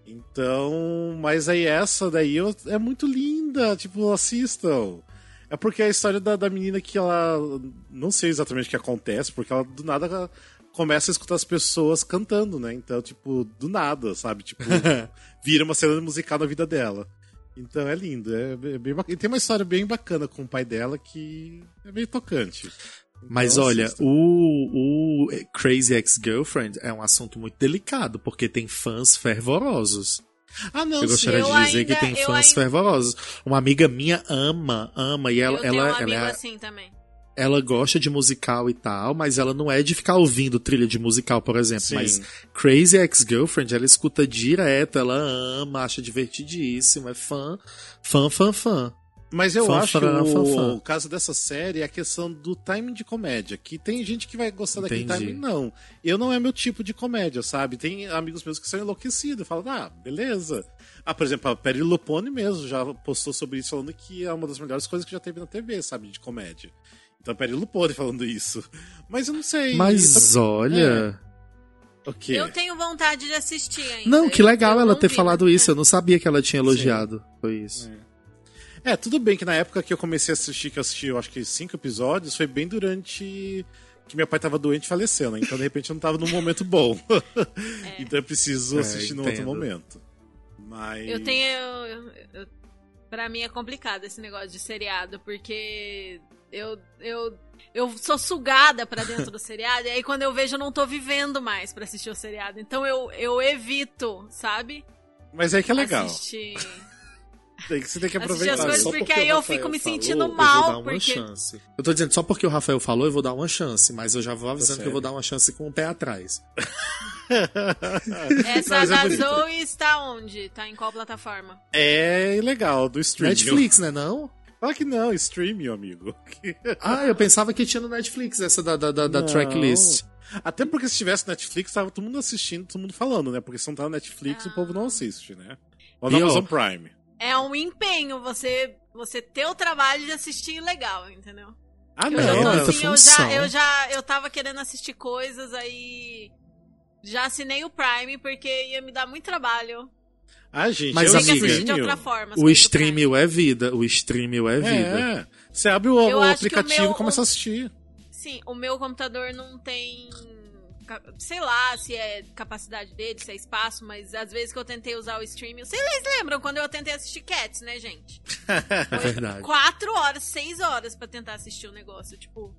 Então, mas aí essa daí eu- é muito linda, tipo, assistam. É porque é a história da, da menina que ela. Não sei exatamente o que acontece, porque ela do nada ela começa a escutar as pessoas cantando, né? Então, tipo, do nada, sabe? Tipo, <laughs> vira uma cena musical na vida dela. Então é lindo, é é bem bacana. E tem uma história bem bacana com o pai dela que é meio tocante. Mas Então, olha, o, o Crazy Ex-Girlfriend é um assunto muito delicado, porque tem fãs fervorosos. Ah, não, Eu sim. gostaria Eu de dizer ainda- que tem fãs ainda- fervorosos. Uma amiga minha ama, ama, e ela, eu tenho um ela, amigo ela, é- assim também. Ela gosta de musical e tal, mas ela não é de ficar ouvindo trilha de musical, por exemplo. Sim. Mas Crazy Ex-Girlfriend, ela escuta direto, ela ama, acha divertidíssimo, é fã, fã, fã, fã. Mas eu Fã, acho que o, fã, fã. caso dessa série é a questão do timing de comédia. Que tem gente que vai gostar daquele Entendi. timing, não. Eu não é meu tipo de comédia, sabe? Tem amigos meus que são enlouquecidos, falam, ah, beleza. Ah, por exemplo, a Peri Lupone mesmo já postou sobre isso, falando que é uma das melhores coisas que já teve na TV, sabe? De comédia. Então a Peri Lupone falando isso. Mas eu não sei. Mas Isso- olha. O quê? Eu tenho vontade de assistir ainda. Não, que legal eu ela ter vi, falado né? isso. Eu não sabia que ela tinha elogiado. Foi isso. É, tudo bem que na época que eu comecei a assistir, que eu assisti, eu acho que cinco episódios, foi bem durante que meu pai tava doente e faleceu, né? Então, de repente, eu não tava num momento bom. <laughs> então, eu preciso É, assistir num outro momento. Mas... Eu tenho. Eu, eu, pra mim é complicado esse negócio de seriado, porque eu, eu, eu sou sugada pra dentro do seriado, e aí quando eu vejo eu não tô vivendo mais pra assistir o seriado. Então eu, eu evito, sabe? Mas é que é legal. Assistir. <laughs> Tem que, você tem que Assistir aproveitar. as coisas só porque porque aí eu fico me falou, sentindo eu vou mal, dar uma porque. chance. Eu tô dizendo, só porque o Rafael falou, eu vou dar uma chance, mas eu já vou avisando Tá que eu vou dar uma chance com o pé atrás. <laughs> Essa Mas é da bonito. Zoe está onde? Tá em qual plataforma? É legal, do streaming. Netflix, né, não? Fala que não, streaming, meu amigo. <laughs> Ah, eu pensava que tinha no Netflix essa da, da, da, da tracklist. Até porque se tivesse Netflix, tava todo mundo assistindo, todo mundo falando, né? Porque se não tá no Netflix, o povo não assiste, né? Ou na Amazon Prime. É um empenho você, você ter o trabalho de assistir legal, entendeu? Ah, Eu não. já tô muita assim, eu já, eu já, eu tava querendo assistir coisas, aí já assinei o Prime porque ia me dar muito trabalho. Ah, gente, Mas, eu Tem que amiga, assistir de outra forma. O streaming é vida. O streaming é vida. É. Você abre o, o aplicativo meu- e começa a assistir. Sim, o meu computador não tem. Sei lá se é capacidade dele, se é espaço, mas às vezes que eu tentei usar o streaming. Vocês lembram quando eu tentei assistir Cats, né, gente? <laughs> É verdade. Quatro horas, seis horas pra tentar assistir o negócio. Tipo.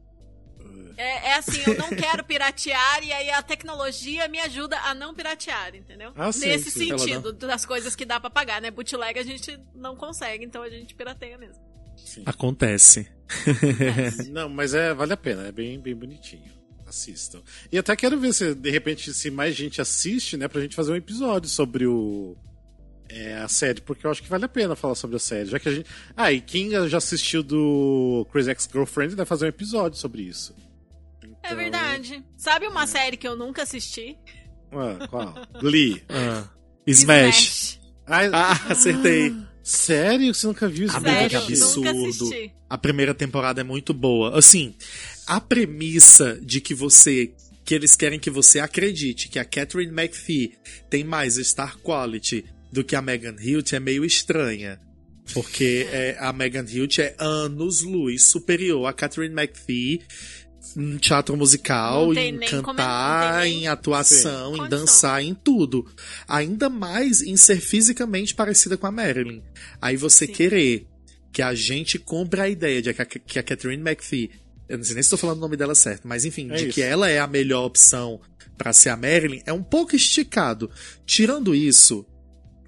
É, é assim, eu não quero piratear e aí a tecnologia me ajuda a não piratear, entendeu? Ah, sim, Nesse sim. Sentido, das coisas que dá pra pagar, né? Bootleg a gente não consegue, então a gente pirateia mesmo. Acontece. <laughs> Não, mas é, vale a pena, é bem, bem bonitinho. Assistam. E até quero ver se, de repente, se mais gente assiste, né, pra gente fazer um episódio sobre o. é, a série, porque eu acho que vale a pena falar sobre a série. Já que a gente. Ah, e quem já assistiu do Crazy Ex-Girlfriend vai fazer um episódio sobre isso. É Então- verdade. Sabe uma série que eu nunca assisti? Ah, qual? Glee. <laughs> Ah. Smash. Ah, Ah, acertei. sério? Você nunca viu isso? Amiga, Sério, que absurdo. A primeira temporada é muito boa. Assim, a premissa de que você. que eles querem que você acredite que a Catherine McPhee tem mais star quality do que a Megan Hilt é meio estranha. Porque é, a Megan Hilt é anos-luz superior a Catherine McPhee em teatro musical, Não tem em nem como- cantar, não tem nem em atuação, Sim. em dançar, em tudo. Ainda mais em ser fisicamente parecida com a Marilyn. Aí você Sim. querer que a gente compre a ideia de que a, que a Catherine McPhee, eu não sei nem se estou falando o nome dela certo, mas enfim, É de isso. que ela é a melhor opção pra ser a Marilyn, é um pouco esticado. Tirando isso,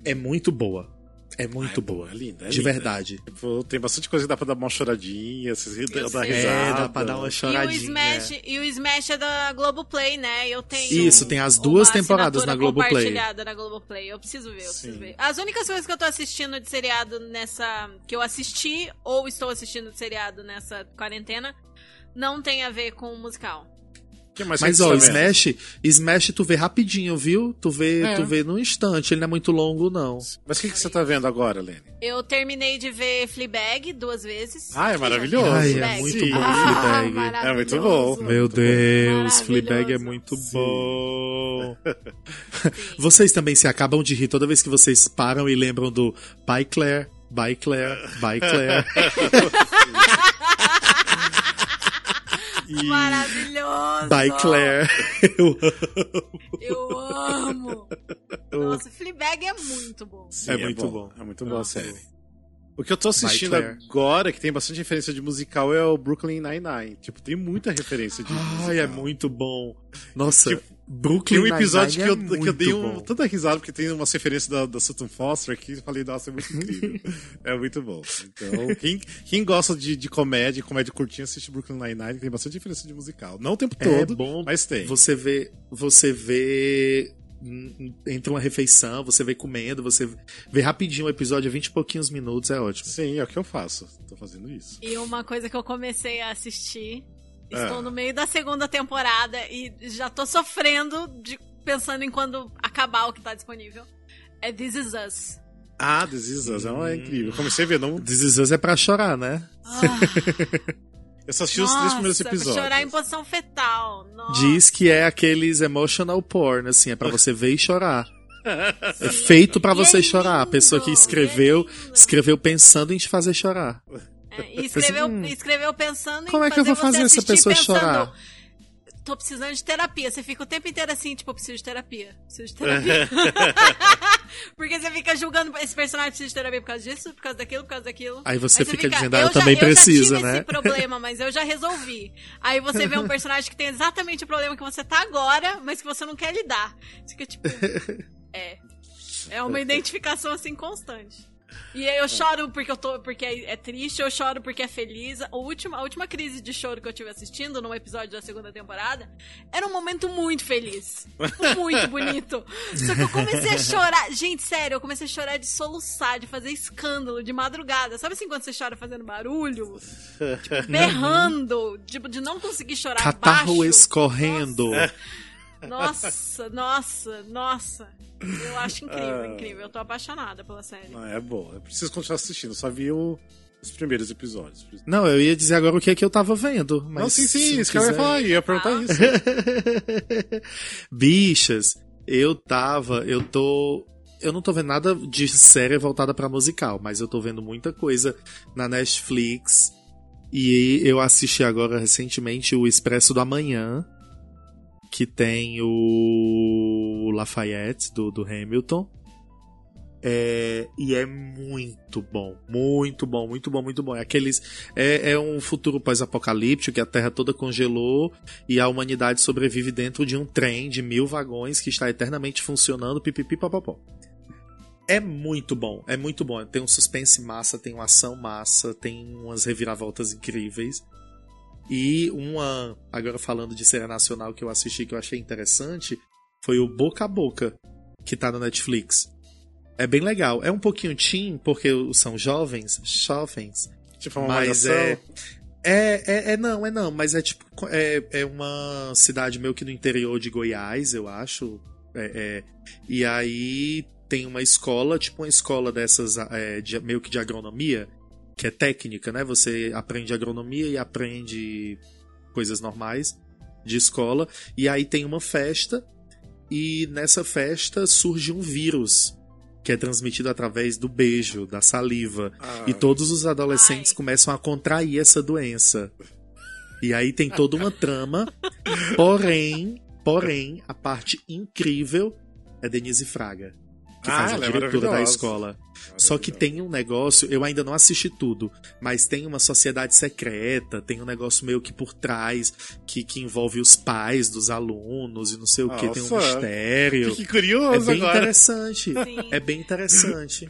é muito boa. É muito Ah, é boa. boa, é linda, é de linda. verdade. Tipo, tem bastante coisa que dá pra dar uma choradinha, Eu dar risada. É, dá pra dar uma E o, choradinha. Smash, e o Smash é da Globoplay, né? Eu tenho. Isso, tem as duas temporadas na Globoplay. compartilhada na Globoplay. Eu preciso ver, eu preciso Sim. ver. As únicas coisas que eu tô assistindo de seriado nessa. que eu assisti ou estou assistindo de seriado nessa quarentena não tem a ver com o musical. Que mais Mas ó, tá vendo? Smash, Smash tu vê rapidinho, viu? Tu vê, É. tu vê num instante, ele não é muito longo não. Mas o que, que você tá vendo agora, Lene? Eu terminei de ver Fleabag duas vezes. Ah, é maravilhoso. Ai, é muito bom Ah, Fleabag. É muito bom. Meu Deus. Fleabag é muito Sim. bom. Sim. <laughs> Vocês também se acabam de rir toda vez que vocês param e lembram do Bye Claire, Bye Claire, Bye Claire. <laughs> Maravilhoso! Bye Claire. Eu amo. Eu amo! Nossa, Fleabag é muito bom. Sim, É muito bom. É muito boa a série. O que eu tô assistindo agora, que tem bastante referência de musical, é o Brooklyn Nine-Nine. Tipo, tem muita referência de musical. Ai, é muito bom. Nossa, Tipo, Brooklyn Tem um episódio que, eu, é que eu dei um, tanta risada, porque tem umas referências da, da Sutton Foster aqui, eu falei, nossa, é muito incrível. <laughs> é muito bom. Então, quem, quem gosta de, de comédia, comédia curtinha, assiste Brooklyn Nine-Nine, tem bastante referência de musical. Não o tempo É todo, bom mas tem. Você vê, você vê entre uma refeição, você vê comendo, você vê rapidinho o episódio, 20 e pouquinhos minutos, é ótimo. Sim, é o que eu faço. Tô fazendo isso. E uma coisa que eu comecei a assistir, estou Ah. no meio da segunda temporada e já tô sofrendo de pensando em quando acabar o que tá disponível. É This Is Us. Ah, This Is Us, é uma- é incrível. Comecei a ver, não. This Is Us é pra chorar, né? Ah, <laughs> Eu só assisti os três primeiros nossa, episódios. chorar em posição fetal. Nossa. Diz que é aqueles emotional porn, assim, é pra você ver e chorar. <laughs> É feito pra E você é chorar. A pessoa que escreveu, é escreveu pensando em te fazer chorar. É, e escreveu, Hum, escreveu pensando em como é que eu vou você fazer essa pessoa pensando, chorar? Tô precisando de terapia. Você fica o tempo inteiro assim, tipo, preciso de terapia. Preciso de terapia. <laughs> Porque você fica julgando esse personagem precisa de terapia por causa disso, por causa daquilo, por causa daquilo. Aí você fica dizendo, ah, eu eu também já, preciso, eu já tive né? esse problema, mas eu já resolvi. Aí você vê um personagem que tem exatamente o problema que você tá agora, mas que você não quer lidar. Você fica tipo. <laughs> É. É uma identificação assim constante. E aí eu choro porque eu tô. porque é, é triste, eu choro porque é feliz. A última, a última crise de choro que eu tive assistindo, num episódio da segunda temporada, era um momento muito feliz. Muito <laughs> bonito. Só que eu comecei a chorar. Gente, sério, eu comecei a chorar de soluçar, de fazer escândalo, de madrugada. Sabe assim quando você chora fazendo barulho? Tipo, berrando, tipo, de não conseguir chorar Catarro baixo. escorrendo. Nossa, nossa, nossa. Eu acho incrível, Ah. incrível. Eu tô apaixonada pela série. Não, é bom. Eu preciso continuar assistindo. Só vi o- os primeiros episódios. Não, eu ia dizer agora o que é que eu tava vendo. Mas não, sim, sim. Isso que eu ia falar. Eu ia perguntar Ah. isso. <laughs> Bichas, eu tava, eu tô. Eu não tô vendo nada de série voltada pra musical, mas eu tô vendo muita coisa na Netflix. E eu assisti agora recentemente o Expresso do Amanhã, que tem o Lafayette do, do Hamilton. É, e é muito bom, muito bom, muito bom, muito bom. É aqueles é, é um futuro pós-apocalíptico que a Terra toda congelou e a humanidade sobrevive dentro de um trem de mil vagões que está eternamente funcionando, pipipi papapó. É muito bom, é muito bom. Tem um suspense massa, tem uma ação massa, tem umas reviravoltas incríveis. E uma, agora falando de série nacional que eu assisti que eu achei interessante, foi o Boca a Boca, que tá no Netflix. É bem legal. É um pouquinho teen, porque são jovens, jovens, Tipo, uma mas é, é, é, é não, é não, mas é tipo, é, é uma cidade meio que no interior de Goiás, eu acho. É, é. e aí tem uma escola, tipo uma escola dessas, é, de- meio que de agronomia, que é técnica, né? Você aprende agronomia e aprende coisas normais de escola. E aí tem uma festa, e nessa festa surge um vírus. Que é transmitido através do beijo, da saliva. Ah, E todos os adolescentes Ai. começam a contrair essa doença. E aí tem toda uma trama. Porém, porém, a parte incrível é Denise Fraga, que Ah, faz a é diretora da maravilhosa. escola. Só que tem um negócio, eu ainda não assisti tudo, mas tem uma sociedade secreta, tem um negócio meio que por trás, que, que envolve os pais dos alunos e não sei o que, tem um mistério. Que É curioso bem agora. interessante. Sim. É bem interessante.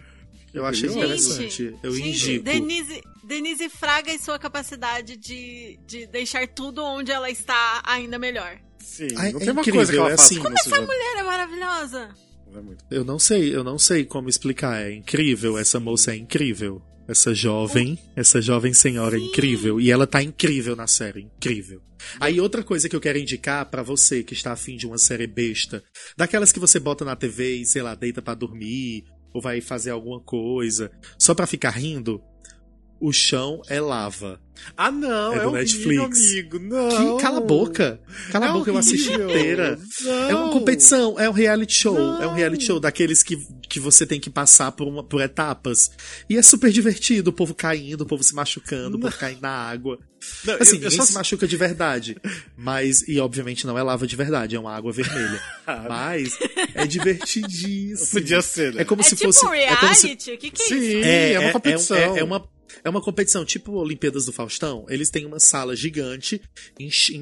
Eu achei curioso. interessante. Eu gente, indico. Denise, Denise Fraga e sua capacidade de, de deixar tudo onde ela está ainda melhor. Sim, Ai, não é tem uma incrível, coisa que ela é faça assim. Como seja- Mulher é maravilhosa. É muito- Eu não sei, eu não sei como explicar. É incrível, essa moça é incrível. Essa jovem, essa jovem senhora é incrível. E ela tá incrível na série, incrível. Aí outra coisa que eu quero indicar pra você que está afim de uma série besta, daquelas que você bota na TV e, sei lá, deita pra dormir, ou vai fazer alguma coisa, só pra ficar rindo, O Chão é Lava. Ah, não, É é, do horrível, Netflix. amigo. Não. Que, cala a boca! Cala É a boca, eu assisti horrível. inteira. Não. É uma competição, é um reality show. Não. É um reality show daqueles que, que você tem que passar por, uma, por etapas. E é super divertido, o povo caindo, o povo se machucando, o povo caindo na água. Não, Assim, eu- eu ninguém só- se machuca de verdade. Mas, e obviamente não é lava de verdade, é uma água vermelha. <laughs> Mas é divertidíssimo. Podia ser, né? É como é se tipo fosse. um é como se- reality? O que, que é Sim, isso? é, uma competição. É, é uma, É uma competição tipo Olimpíadas do Faustão. Eles têm uma sala gigante,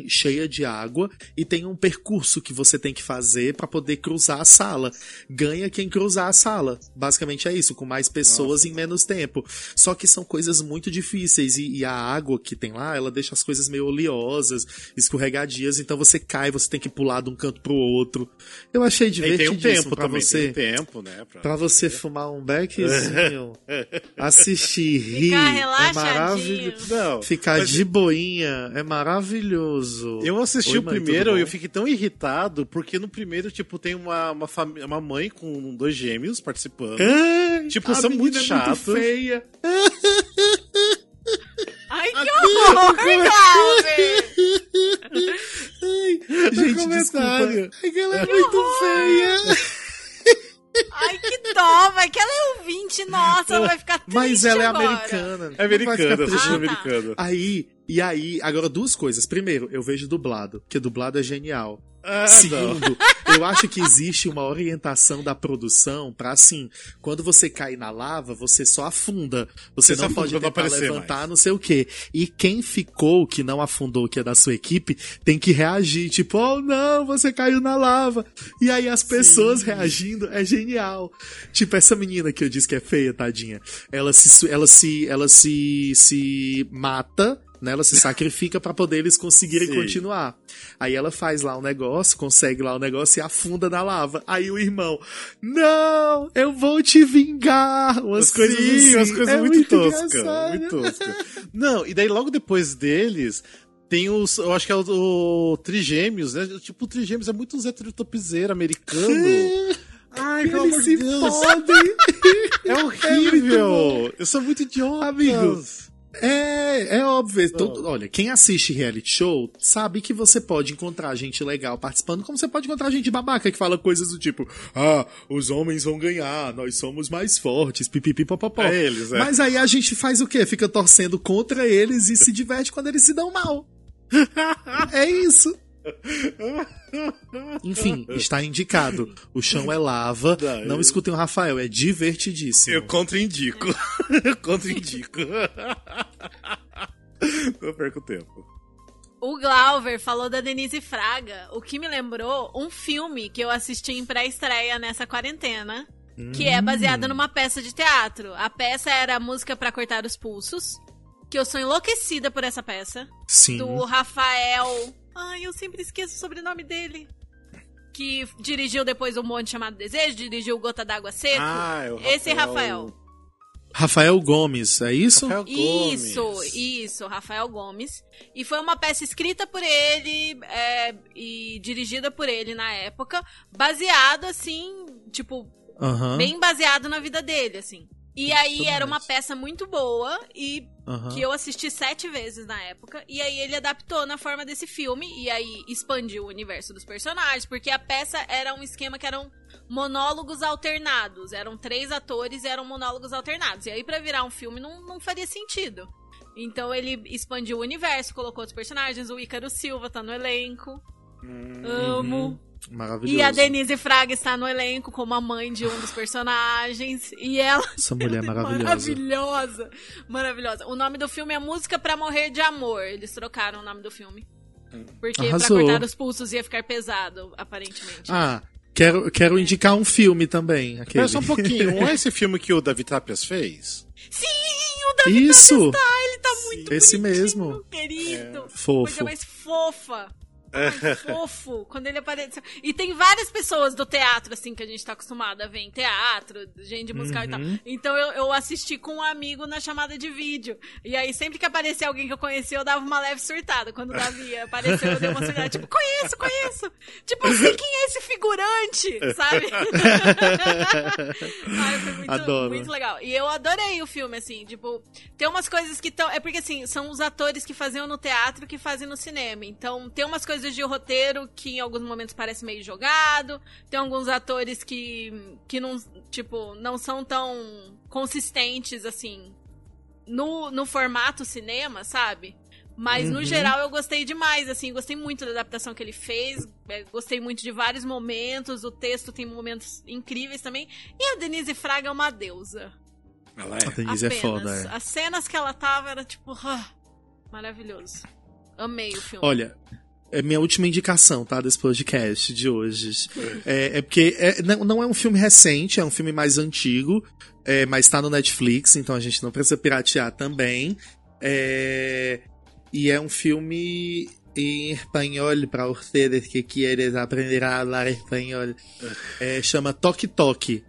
cheia de água, e tem um percurso que você tem que fazer pra poder cruzar a sala. Ganha quem cruzar a sala. Basicamente é isso, com mais pessoas em menos tempo. Só que são coisas muito difíceis, e, e a água que tem lá, ela deixa as coisas meio oleosas, escorregadias, então você cai, você tem que pular de um canto pro outro. Eu achei E divertidíssimo tem um tempo pra também, você. tem um tempo, né? Pra... Pra você fumar um beckzinho, <laughs> assistir, rir, é maravilhoso. Não, Ficar mas de boinha é maravilhoso. Eu assisti Oi, o mãe, primeiro e eu fiquei tão irritado, porque no primeiro, tipo, tem uma, uma, fami- uma mãe com dois gêmeos participando. Ai, Tipo, são muito é chatos. feia. <laughs> Ai, que horror, Glauber! <laughs> Ai, gente, comentário. desculpa. Ai, que ela é muito feia. Ai, que dó, vai que ela é ouvinte, nossa, ela vai ficar triste Mas ela é agora. americana. É Não vai americana, assistindo Ah, tá. americano. Aí, e aí, agora duas coisas. Primeiro, eu vejo dublado, porque dublado é genial. Ah, não. Segundo, eu acho que existe uma orientação da produção pra assim, quando você cai na lava, você só afunda. Você, Você não pode pra não tentar aparecer levantar, mais. não sei o quê. E quem ficou, que não afundou, que é da sua equipe, tem que reagir. Tipo, oh não, você caiu na lava. E aí as pessoas reagindo é genial. Tipo, essa menina que eu disse que é feia, tadinha. Ela se, ela se, ela se, se mata. Né, ela se sacrifica pra poder eles conseguirem Sim. continuar. Aí ela faz lá um negócio, consegue lá o negócio e afunda na lava. Aí o irmão, não, eu vou te vingar. Umas coisas Sim, assim. umas coisas É muito, toscas. engraçado. Muito toscas. Não, e daí logo depois deles. Tem os. Eu acho que é o, o Trigêmeos, né? Tipo, o Trigêmeos é muito um Zé Topzera americano. Ai, pelo Eles amor se de Deus. fodem. É <laughs> horrível. Eu sou muito idiota. Amigos. É, é óbvio. Todo- olha, quem assiste reality show sabe que você pode encontrar gente legal participando, como você pode encontrar gente babaca que fala coisas do tipo: Ah, os homens vão ganhar, nós somos mais fortes, pipipi popopó. É eles, é. Mas aí a gente faz o quê? Fica torcendo contra eles e se diverte quando eles se dão mal. <laughs> é isso. Enfim, está indicado. O chão é lava. Não, Não eu- escutem o Rafael, é divertidíssimo. Eu contraindico. Eu contraindico. Não perco tempo. O Glauber falou da Denise Fraga, o que me lembrou um filme que eu assisti em pré-estreia nessa quarentena, que é baseado numa peça de teatro. A peça era Música pra Cortar os Pulsos, que eu sou enlouquecida por essa peça, Sim. do Rafael... Ai, eu sempre esqueço o sobrenome dele. Que dirigiu depois um monte chamado Desejo, dirigiu Gota d'Água Seco. Ah, é o Esse Rafael. Rafael Gomes, é isso? Rafael Gomes. Isso, isso, Rafael Gomes. E foi uma peça escrita por ele é, e dirigida por ele na época, baseado assim, tipo, bem baseado na vida dele, assim. E aí Tudo era uma peça muito boa e aham. que eu assisti sete vezes na época. E aí ele adaptou na forma desse filme e aí expandiu o universo dos personagens, porque a peça era um esquema que eram monólogos alternados. Eram três atores e eram monólogos alternados. E aí pra virar um filme não, não faria sentido. Então ele expandiu o universo, colocou outros personagens. O Ícaro Silva tá no elenco. Amo. Maravilhoso. E a Denise Fraga está no elenco como a mãe de um dos personagens. E ela Essa mulher é <laughs> maravilhosa. Maravilhosa. Maravilhosa. O nome do filme é Música pra Morrer de Amor. Eles trocaram o nome do filme. Porque Arrasou. pra cortar os pulsos ia ficar pesado, aparentemente. Ah, quero, quero indicar um filme também. Aquele. Só um pouquinho. <laughs> Não é esse filme que o Davi Trapias fez? Sim, o Davi Isso! ele tá muito Esse mesmo. querido. Fofo. Coisa mais fofa. Ai, fofo, quando ele apareceu. E tem várias pessoas do teatro, assim, que a gente tá acostumado a ver em teatro, gente musical e tal. Uhum. Então eu, eu assisti com um amigo na chamada de vídeo. E aí, sempre que aparecia alguém que eu conhecia, eu dava uma leve surtada. Quando o Davi <laughs> apareceu, eu dei uma surtada. Tipo, conheço, conheço. Tipo, eu sei quem é esse figurante, sabe? <laughs> Ai, foi muito, Adoro. muito legal. E eu adorei o filme, assim, tipo, tem umas coisas que estão. É porque, assim, são os atores que faziam no teatro que fazem no cinema. Então, tem umas coisas de roteiro que em alguns momentos parece meio jogado. Tem alguns atores que, que não, tipo, não são tão consistentes, assim, no, no formato cinema, sabe? Mas, no Uhum. geral, eu gostei demais, assim, gostei muito da adaptação que ele fez, é, gostei muito de vários momentos, o texto tem momentos incríveis também, e a Denise Fraga é uma deusa. Ela A é. Denise é Apenas. foda, é. As cenas que ela tava era tipo, ah, maravilhoso. Amei o filme. Olha, é minha última indicação, tá? Desse podcast de hoje. É, é porque é- não, não é um filme recente, é um filme mais antigo, é, mas tá no Netflix, então a gente não precisa piratear também. É, e é um filme em espanhol para vocês que querem aprender a falar espanhol. É, chama Toque Toque,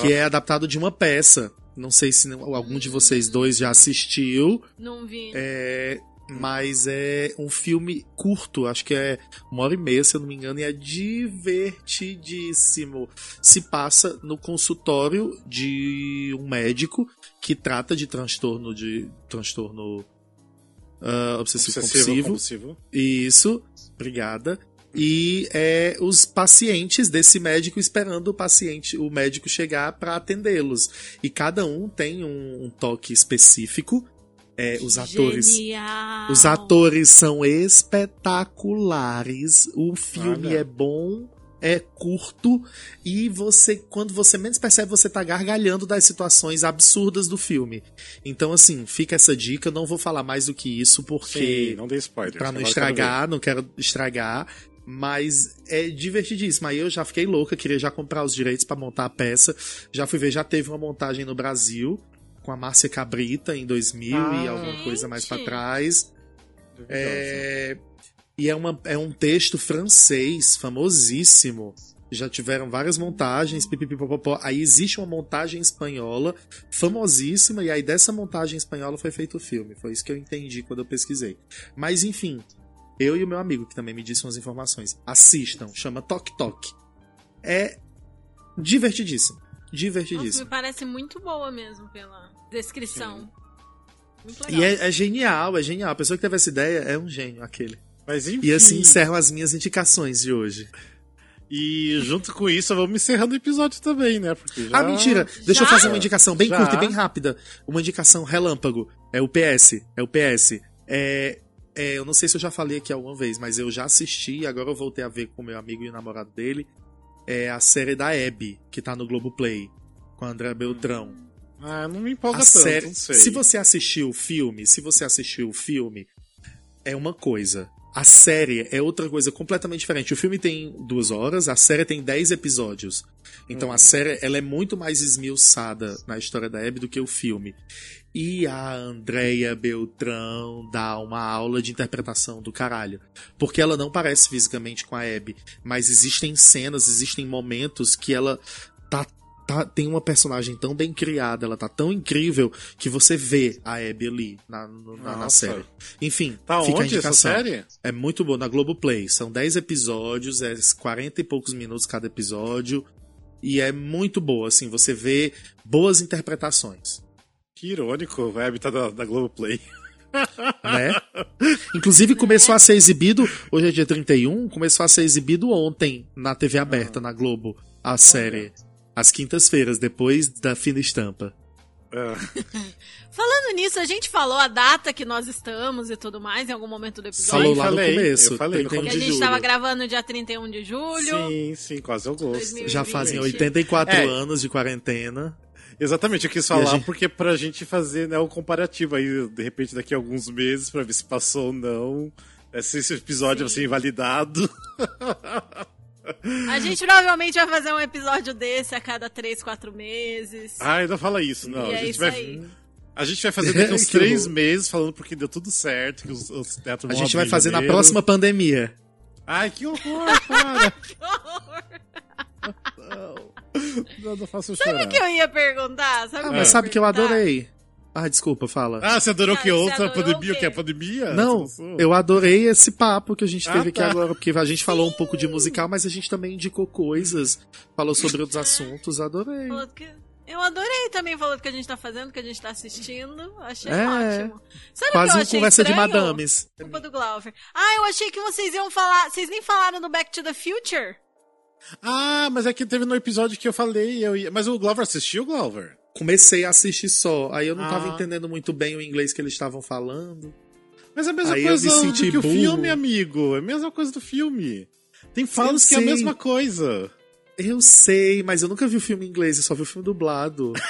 que é adaptado de uma peça. Não sei se algum de vocês dois já assistiu. Não vi. É, mas é um filme curto, acho que é uma hora e meia, se eu não me engano, e é divertidíssimo. Se passa no consultório de um médico que trata de transtorno de transtorno ah, obsessivo, compulsivo. compulsivo. Isso, obrigada. E é os pacientes desse médico esperando o paciente, o médico chegar para atendê-los. E cada um tem um, um toque específico. É, os atores, Genial. os atores são espetaculares. O filme Olha. é bom, é curto e você, quando você menos percebe, você tá gargalhando das situações absurdas do filme. Então, assim, fica essa dica. Eu não vou falar mais do que isso porque Sim, não dê spoiler. Pra não estragar, não quero estragar. Mas é divertidíssimo. Aí eu já fiquei louca, queria já comprar os direitos pra montar a peça. Já fui ver, já teve uma montagem no Brasil com a Márcia Cabrita em 2000 Ah. e alguma coisa mais pra Gente. trás. É, E é, uma, é um texto francês famosíssimo. Já tiveram várias montagens, pipipipopopó. Aí existe uma montagem espanhola famosíssima, e aí dessa montagem espanhola foi feito o filme. Foi isso que eu entendi quando eu pesquisei. Mas enfim, eu e o meu amigo, que também me disse umas informações, assistam, chama Tok Tok. É divertidíssimo. Nossa, Divertidíssimo. me parece muito boa mesmo pela descrição. Muito legal. E é, é genial, é genial. A pessoa que teve essa ideia é um gênio, aquele. Mas enfim. E assim encerram as minhas indicações de hoje. E junto com isso, vamos encerrando o episódio também, né? Porque já... Ah, mentira! Deixa eu Já? fazer uma indicação bem Já? curta e bem rápida. Uma indicação relâmpago. É o PS. É o PS. É, é, eu não sei se eu já falei aqui alguma vez, mas eu já assisti, agora eu voltei a ver com meu amigo e o namorado dele. É a série da Abby, que tá no Globoplay. Com a André Beltrão. Ah, não me empolga A tanto, série. não sei. Se você assistiu o filme, se você assistiu o filme, é uma coisa. A série é outra coisa completamente diferente. O filme tem duas horas, a série tem dez episódios. Então Uhum. a série ela é muito mais esmiuçada na história da Abby do que o filme. E a Andrea Beltrão dá uma aula de interpretação do caralho. Porque ela não parece fisicamente com a Abby, mas existem cenas, existem momentos que ela tá tá- tem uma personagem tão bem criada, ela tá tão incrível que você vê a Abby ali na, na, na série. Enfim, Tá fica a onde essa indicação. série? É muito boa na Globoplay. São 10 episódios, é 40 e poucos minutos cada episódio. E é muito boa, assim, você vê boas interpretações, Que irônico, web tá da, da Globoplay. <laughs> né? Inclusive começou a ser exibido, hoje é dia 31, começou a ser exibido ontem na TV aberta, na Globo, a série. Às quintas-feiras, depois da fina estampa. Ah, <laughs> Falando nisso, a gente falou a data que nós estamos e tudo mais em algum momento do episódio. Falou lá falei, no começo. eu falei no 31 Que a gente julho. tava gravando dia 31 de julho. sim, sim, quase ao gosto. 2000. Já fazem 20. 84 É. anos de quarentena. Exatamente, eu quis falar gente- porque pra gente fazer né, o comparativo aí, de repente, daqui a alguns meses, pra ver se passou ou não. é, Se esse episódio vai ser invalidado. A gente provavelmente vai fazer um episódio desse a cada 3, 4 meses. Ah, ainda fala isso, não. e a é gente isso vai. aí. A gente vai fazer daqui <laughs> uns Que três horror. meses falando porque deu tudo certo, que os, os teatros A gente vai fazer na próxima pandemia. Ai, que horror, cara. <laughs> não, <laughs> não faço chorar. Sabe o que eu ia perguntar? Sabe o Ah, que mas sabe que eu adorei. Ah, desculpa, fala. Ah, você adorou Ah, que outra adorou pandemia? o que é pandemia? Não, eu adorei esse papo que a gente Ah, teve aqui tá. agora, porque a gente falou um pouco de musical, mas a gente também indicou coisas, falou sobre outros assuntos, adorei. Falou Eu adorei também falando que a gente tá fazendo, que a gente tá assistindo. Achei É. ótimo. Sabe Quase uma conversa de estranho? madames. Culpa do Glauber. Ah, eu achei que vocês iam falar. Vocês nem falaram do Back to the Future? Ah, mas é que teve no episódio que eu falei. Eu ia... Mas o Glover assistiu, Glover? Comecei a assistir só, aí eu não tava Ah. entendendo muito bem o inglês que eles estavam falando. Mas é a mesma Aí coisa me do que o filme, amigo. É a mesma coisa do filme. Tem falas que é a mesma coisa. Eu sei, mas eu nunca vi o filme em inglês, eu só vi o filme dublado. <laughs>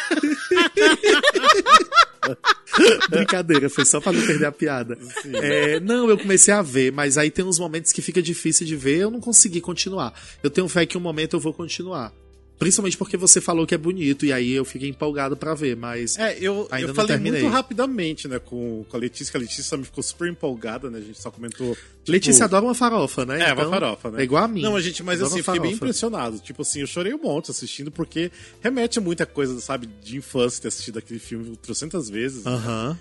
<laughs> Brincadeira, foi só pra não perder a piada. É, não, eu comecei a ver, mas aí tem uns momentos que fica difícil de ver, eu não consegui continuar. Eu tenho fé que um momento eu vou continuar. Principalmente porque você falou que é bonito, e aí eu fiquei empolgado pra ver, mas. É, eu, Ainda eu não falei terminei. muito rapidamente, né, com, com a Letícia, que a Letícia me ficou super empolgada, né? A gente só comentou. tipo, Letícia adora uma farofa, né? É, Então, uma farofa, né? É igual a mim. Não, a gente, mas Adoro assim, fiquei bem impressionado. Tipo assim, eu chorei um monte assistindo, porque remete a muita coisa, sabe, de infância, ter assistido aquele filme trocentas vezes. né?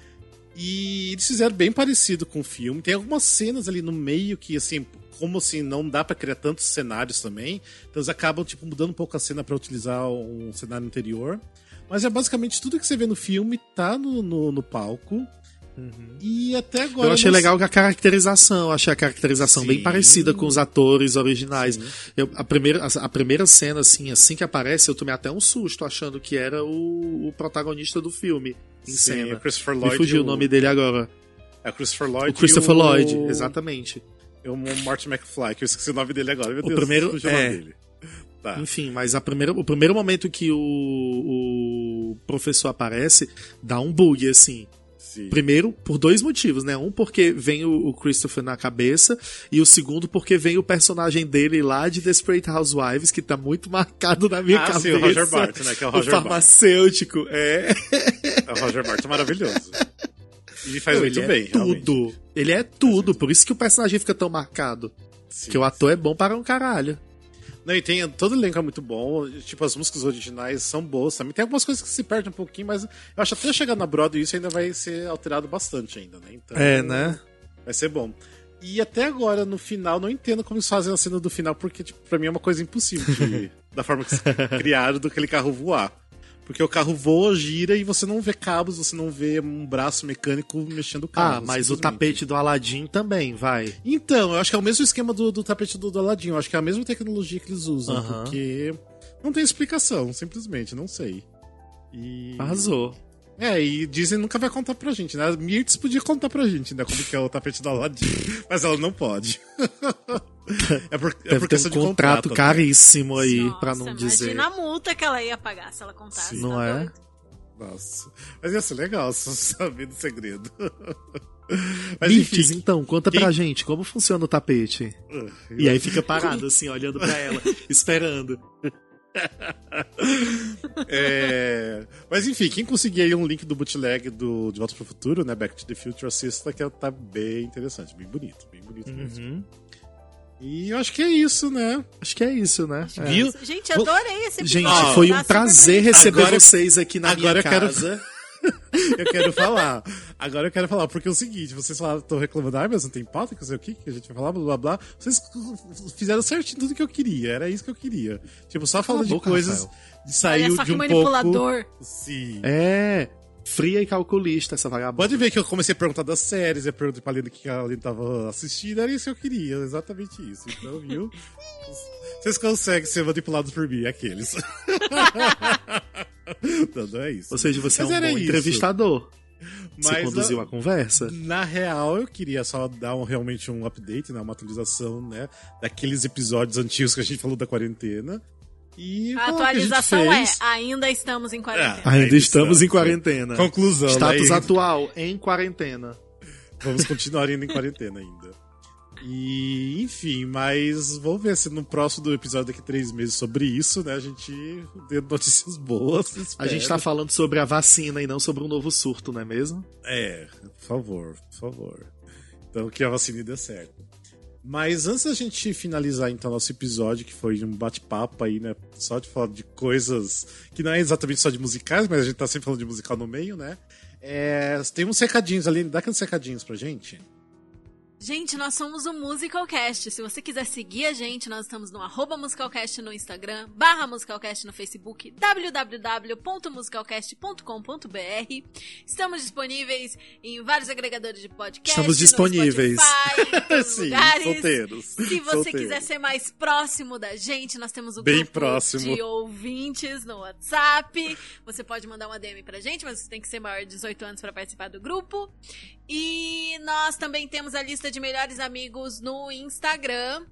E eles fizeram bem parecido com o filme. Tem algumas cenas ali no meio que, assim, como assim, não dá pra criar tantos cenários também. Então eles acabam, tipo, mudando um pouco a cena pra utilizar um cenário anterior. Mas é basicamente tudo que você vê no filme tá no, no, no palco. E até agora. Eu achei não legal a caracterização, achei a caracterização bem Sim. parecida com os atores originais. Eu- a, primeira, a, a primeira cena, assim, assim que aparece, eu tomei até um susto achando que era o, o protagonista do filme em Sim, cena. o Christopher Me Lloyd. fugiu e o nome dele agora. É o Christopher Lloyd. O Christopher o- Lloyd, exatamente. É o Martin McFly, que eu esqueci o nome dele agora. Meu O Deus, primeiro- fugiu o é. dele. Tá. Enfim, mas a primeira, o primeiro momento que o, o professor aparece, dá um bug, assim. Sim. Primeiro, por dois motivos, né? Um, porque vem o, o Christopher na cabeça, e o segundo, porque vem o personagem dele lá de Desperate Housewives, que tá muito <laughs> marcado na minha Ah, cabeça. sim, o Roger Bart, né? Que é o Roger Bart. farmacêutico, é. É o Roger Bart maravilhoso. E faz Não, muito ele bem, é tudo. Ele é tudo, por isso que o personagem fica tão marcado. Sim. Que o ator é bom para um caralho. Não, e tem todo o elenco é muito bom. Tipo, as músicas originais são boas também. Tem algumas coisas que se perdem um pouquinho, mas eu acho que até chegar na Broadway isso ainda vai ser alterado bastante ainda, né? Então, É, né? Vai ser bom. E até agora, no final, não entendo como eles fazem a cena do final, porque, tipo, pra mim é uma coisa impossível de- <laughs> da forma que criaram do aquele carro voar. Porque o carro voa, gira e você não vê cabos, você não vê um braço mecânico mexendo o carro. Ah, mas o tapete do Aladdin também, vai. Então, eu acho que é o mesmo esquema do, do tapete do, do Aladdin. Eu acho que é a mesma tecnologia que eles usam, Aham. porque não tem explicação, simplesmente, não sei. E... Arrasou. É, e Disney nunca vai contar pra gente, né? A Mirtz podia contar pra gente, né? Como que é o tapete do Aladdin, <laughs> mas ela não pode. <laughs> é por, é Deve por questão um de contrato contrato. né? caríssimo aí, Nossa, pra não dizer. Imagina a multa que ela ia pagar se ela contasse. Sim. tá Não é? doido? Nossa. Mas ia ser legal só saber do segredo. <laughs> mas. Mirtes, então, conta quem- pra gente como funciona o tapete. E aí fica parado, assim, olhando pra ela, esperando. <laughs> É, Mas enfim, quem conseguir aí um link do bootleg do De Volta pro Futuro, né? Back to the Future, assista, que tá bem interessante, bem bonito, bem bonito mesmo. Uhum. E eu acho que é isso, né? Acho que é isso, né? É. Viu? Gente, adorei esse episódio. Gente, foi Tá um super prazer receber Agora- vocês aqui na agora minha eu quero- casa. <laughs> Eu quero falar. Agora eu quero falar, porque é o seguinte, vocês estão reclamando, ah, mas não tem pauta, que não sei o que, que a gente vai falar, blá blá blá. Vocês fizeram certinho tudo que eu queria, era isso que eu queria. Tipo, só falando de boca, coisas Rafael. de saiu Olha só de que um manipulador. pouco. Sim. É, fria e calculista essa vagabunda. Pode ver que eu comecei a perguntar das séries, eu perguntei pra Lina o que a Lina tava assistindo, era isso que eu queria, exatamente isso. Então, viu? <laughs> Vocês conseguem ser manipulados por mim, aqueles. <laughs> <laughs> então, não é isso. Ou seja, você Mas é um bom isso. entrevistador. Você Mas, conduziu a- a conversa. Na real, eu queria só dar um, realmente um update, né, uma atualização, né, daqueles episódios antigos que a gente falou da quarentena. E A gente atualização é, fez. ainda estamos em quarentena. Ah, Ainda Ainda estamos estamos. em quarentena. Conclusão, Status né? atual, em quarentena. Vamos continuar indo em quarentena ainda. E, enfim, mas vamos ver se no próximo episódio daqui a três meses sobre isso, né? A gente dê notícias boas. A espero. gente tá falando sobre a vacina e não sobre um novo surto, não é mesmo? É, por favor, por favor. Então que a vacina dê certo. Mas antes da gente finalizar então nosso episódio, que foi um bate-papo aí, né? Só de falar de coisas que não é exatamente só de musicais, mas a gente tá sempre falando de musical no meio, né? É, tem uns recadinhos ali, dá aqueles recadinhos pra gente. Gente, nós somos o Musicalcast. Se você quiser seguir a gente, nós estamos no arroba Musicalcast no Instagram, barra Musicalcast no Facebook, www.musicalcast.com.br. Estamos disponíveis em vários agregadores de podcast. Estamos disponíveis. Spotify, <laughs> Sim, lugares. solteiros. Se você Solteiros. quiser ser mais próximo da gente, nós temos o Bem grupo próximo. de ouvintes no WhatsApp. Você pode mandar uma DM pra gente, mas você tem que ser maior de 18 anos para participar do grupo. E nós também temos a lista de melhores amigos no Instagram.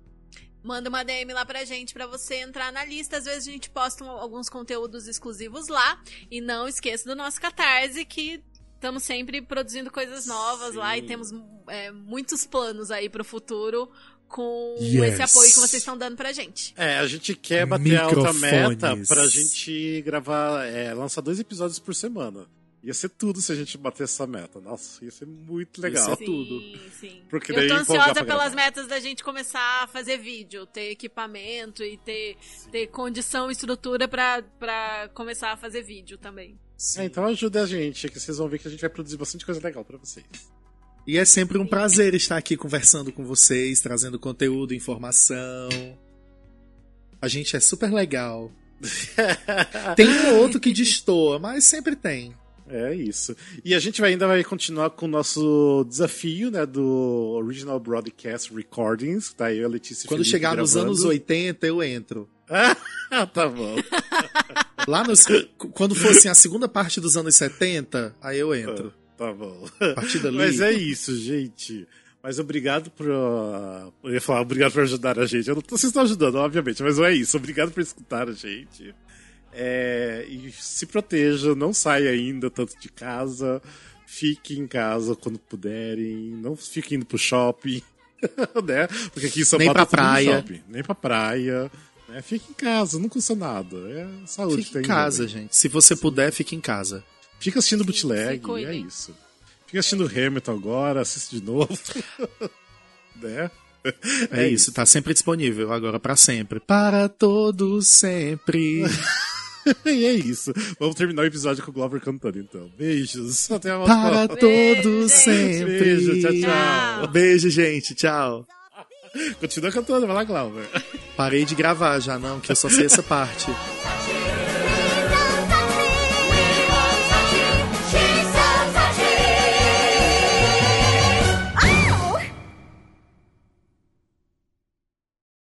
Manda uma DM lá pra gente pra você entrar na lista. Às vezes a gente posta alguns conteúdos exclusivos lá. E não esqueça do nosso Catarse, que estamos sempre produzindo coisas novas lá e Sim. temos é, muitos planos aí pro futuro com Yes. esse apoio que vocês estão dando pra gente. É, a gente quer bater a alta meta pra gente gravar, é, lançar dois episódios por semana. Ia ser tudo se a gente bater essa meta. Nossa, ia ser muito legal. Ia ser tudo. Sim, sim. Porque Eu daí tô empolgar ansiosa pelas metas da gente começar a fazer vídeo, ter equipamento e ter, ter condição e estrutura pra, pra começar a fazer vídeo também. É, então ajuda a gente, que vocês vão ver que a gente vai produzir bastante coisa legal pra vocês. E é sempre um prazer estar aqui conversando com vocês, trazendo conteúdo, informação. A gente é super legal. <laughs> Tem um ou outro que destoa, mas sempre tem. É isso. E a gente vai, ainda vai continuar com o nosso desafio, né, do Original Broadcast Recordings. Tá aí a Letícia Quando Felipe chegar nos gravando. anos 80, eu entro. Ah, <laughs> tá bom. <laughs> Lá nos. quando fosse a segunda parte dos anos 70, aí eu entro. Tá bom. A partir dali. Mas é isso, gente. Mas obrigado por. Eu ia falar obrigado por ajudar a gente. Eu não vocês estão ajudando, obviamente, mas não é isso. Obrigado por escutar a gente. É, e se proteja, não saia ainda tanto de casa. Fique em casa quando puderem. Não fique indo pro shopping. <laughs> né? Porque aqui em São Nem Paulo pra tá praia. shopping. Nem pra praia. Né? Fique em casa, não custa nada. É saúde que Fique tá em casa, bem. gente. Se você puder, fique em casa. Fica assistindo bootleg, é isso. Fica assistindo Hamilton agora, assiste de novo. <laughs> né? É, isso, tá sempre disponível, agora pra sempre. Para todos sempre. <laughs> <laughs> e é isso. Vamos terminar o episódio com o Glover cantando, então. Beijos. <laughs> Até a próxima. Para todos sempre. Beijo, tchau, tchau. Beijo, gente. Tchau. <laughs> Continua cantando, vai lá, Glover. Parei de gravar já, não, que eu só sei essa parte.